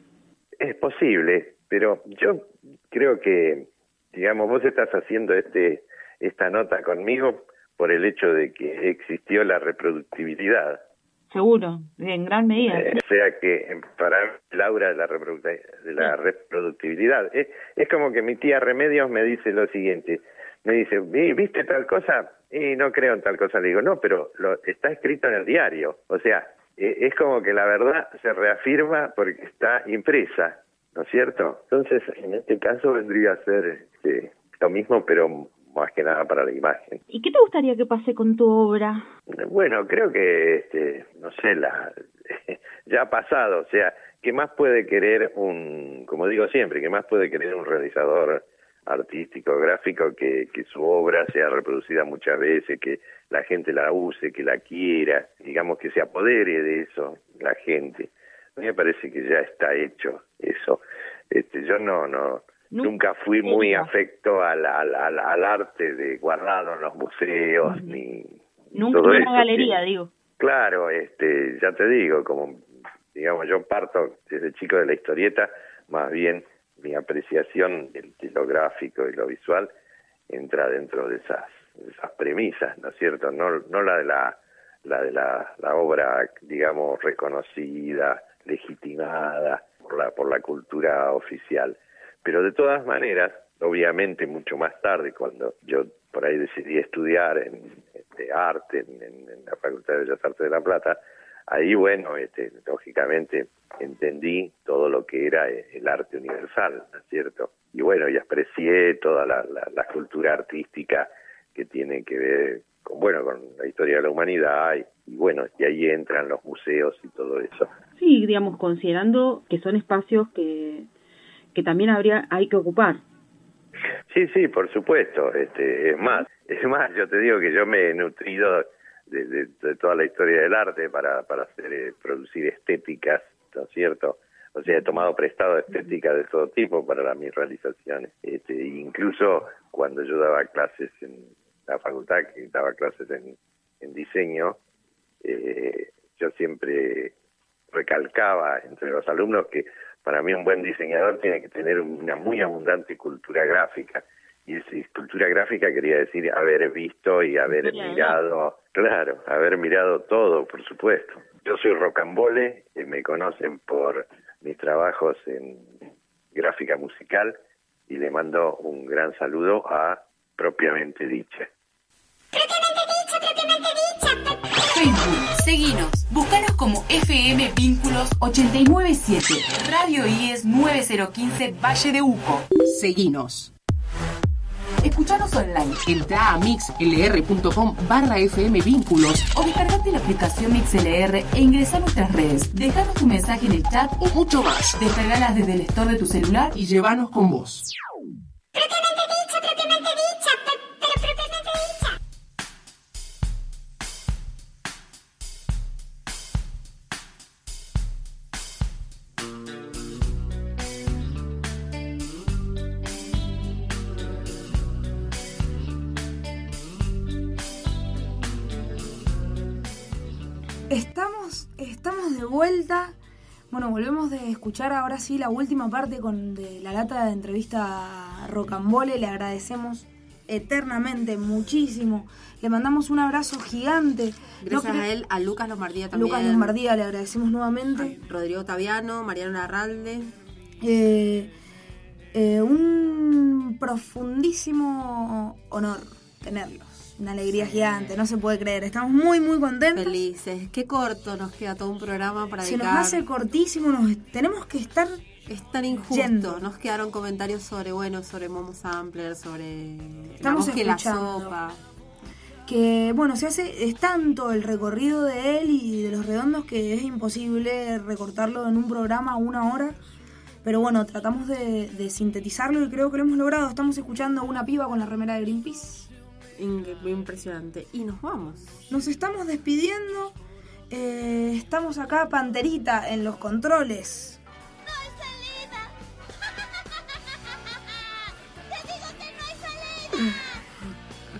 Es posible, pero yo creo que, digamos, vos estás haciendo este esta nota conmigo por el hecho de que existió la reproductibilidad. Seguro, en gran medida. Eh, o sea que para mí, el aura de la, de la reproductibilidad. Es, es como que mi tía Remedios me dice lo siguiente. Me dice, "Vi- ¿viste tal cosa? Y no creo en tal cosa. Le digo, no, pero lo, está escrito en el diario. O sea, eh, es como que la verdad se reafirma porque está impresa, ¿no es cierto? Entonces, en este caso vendría a ser este, lo mismo, pero más que nada para la imagen. ¿Y qué te gustaría que pase con tu obra? Bueno, creo que, este, no sé, la, ya ha pasado, o sea, ¿qué más puede querer un, como digo siempre, qué más puede querer un realizador artístico, gráfico, que, que su obra sea reproducida muchas veces, que la gente la use, que la quiera, digamos que se apodere de eso la gente. A mí me parece que ya está hecho eso. Este, yo no, no, nunca fui muy afecto al, al, al, al arte de guardado en los museos, ni Nunca todo en una galería, sí. digo. Claro, este, ya te digo, como digamos, yo parto desde chico de la historieta, más bien mi apreciación del de lo gráfico y lo visual entra dentro de esas, de premisas, ¿no es cierto? No, no la de la, de la, obra, digamos, reconocida, legitimada por la, por la cultura oficial. Pero de todas maneras, obviamente mucho más tarde, cuando yo por ahí decidí estudiar en, este, arte en la Facultad de Bellas Artes de La Plata, ahí, bueno, este, lógicamente entendí todo lo que era eh, el arte universal, ¿no es cierto? Y bueno, y aprecié toda la, la- la cultura artística que tiene que ver con, bueno, con la historia de la humanidad y, y bueno, y ahí entran los museos y todo eso. Sí, digamos, considerando que son espacios que, que también habría hay que ocupar. Sí, sí, por supuesto. Este, es más, es más, yo te digo que yo me he nutrido de, de- toda la historia del arte para, para hacer, eh, producir estéticas, ¿no es cierto? O sea, he tomado prestado estética de todo tipo para mis realizaciones. Este, incluso cuando yo daba clases en la facultad, que daba clases en, en diseño, eh, yo siempre recalcaba entre los alumnos que para mí un buen diseñador tiene que tener una muy abundante cultura gráfica. Y esa cultura gráfica quería decir haber visto y haber mirado, claro, haber mirado todo, por supuesto. Yo soy rocambole, eh, me conocen por mis trabajos en gráfica musical y le mando un gran saludo a Propiamente Dicha. Facebook, seguinos, búscanos como FM Vínculos 897, Radio IES 9015 Valle de Uco. Seguinos. Escuchanos online. Entra a mixlr.com barra FM Vínculos o descargate la aplicación MixLR e ingresa a nuestras redes. Dejanos tu mensaje en el chat o mucho más. Descargalas desde el store de tu celular y llévanos con vos. Propiamente dicha, de vuelta. Bueno, volvemos de escuchar ahora sí la última parte con de la lata de entrevista a Rocambole. Le agradecemos eternamente muchísimo. Le mandamos un abrazo gigante. Gracias No a él, a Lucas Lombardía también. Lucas Lombardía le agradecemos nuevamente. Rodrigo Taviano, Mariano Larralde. Eh, eh, un profundísimo honor tenerlos. Una alegría gigante, no se puede creer. Estamos muy, muy contentos. Felices. Qué corto nos queda todo un programa para Se nos hace cortísimo, nos tenemos que estar Es tan injusto. Yendo. Nos quedaron comentarios sobre, bueno, sobre Momo Sampler, sobre Estamos la que la escuchando. sopa. que bueno, se hace, es tanto el recorrido de él y de los redondos que es imposible recortarlo en un programa una hora. Pero bueno, tratamos de, de sintetizarlo y creo que lo hemos logrado. Estamos escuchando a una piba con la remera de Greenpeace. In- Impresionante. Y nos vamos. Nos estamos despidiendo. Eh, estamos acá, Panterita, en los controles.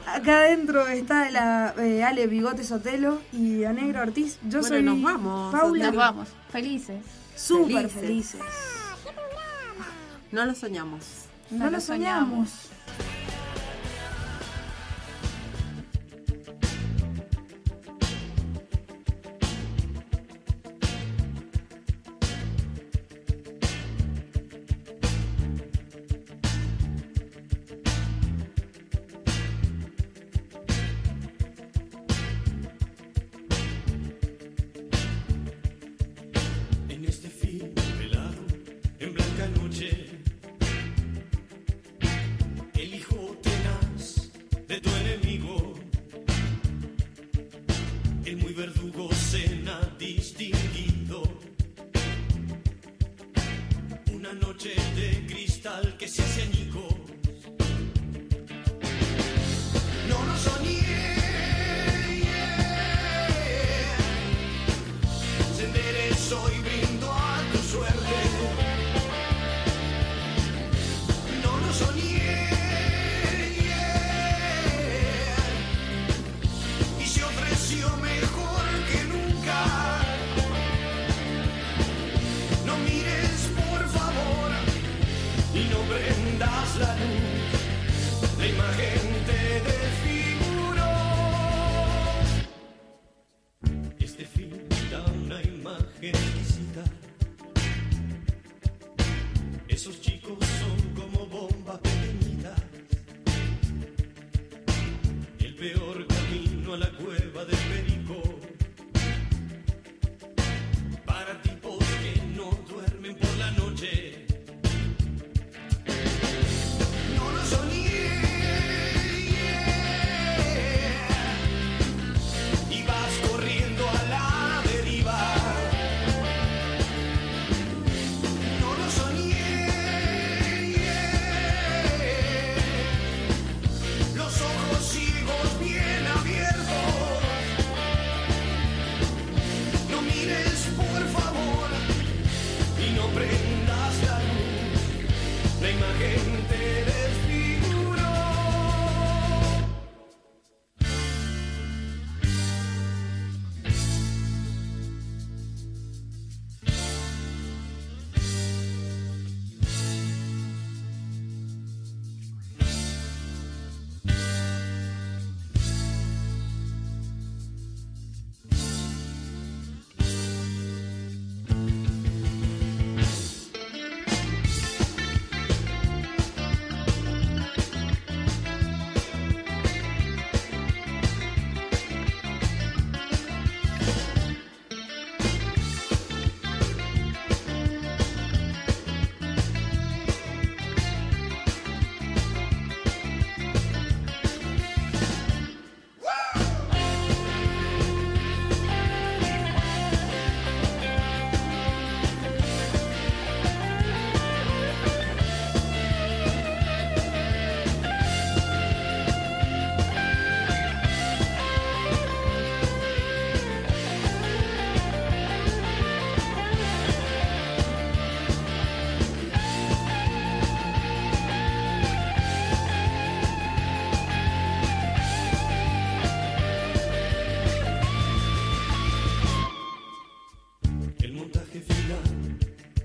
Acá adentro está la eh, Ale Bigote Sotelo y a Negra Ortiz. Yo Bueno, soy nos vamos. Paula. Nos vamos, felices. Súper Felices. felices. No lo soñamos. No, lo soñamos.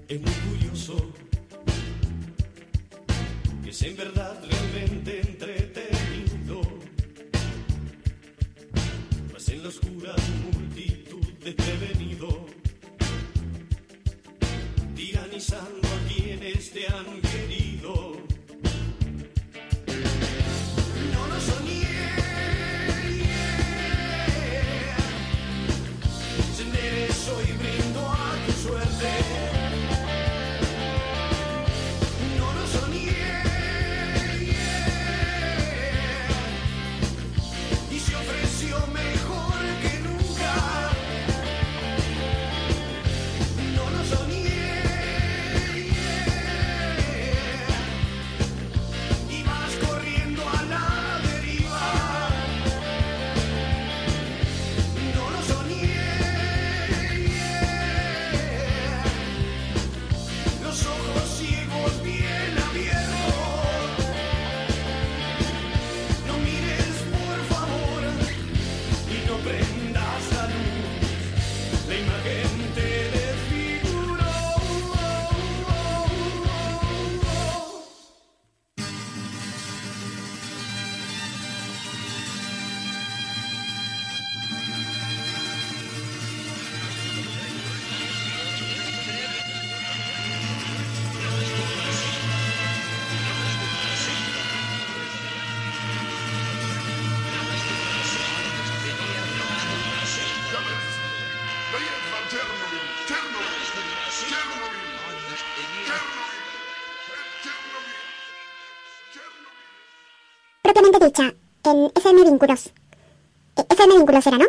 es muy curioso y es en verdad realmente entretenido. Pues en la oscura multitud desprevenido, tiranizando a quienes te han Propiamente dicha, en FM Vínculos. Eh, FM Vínculos era, ¿no?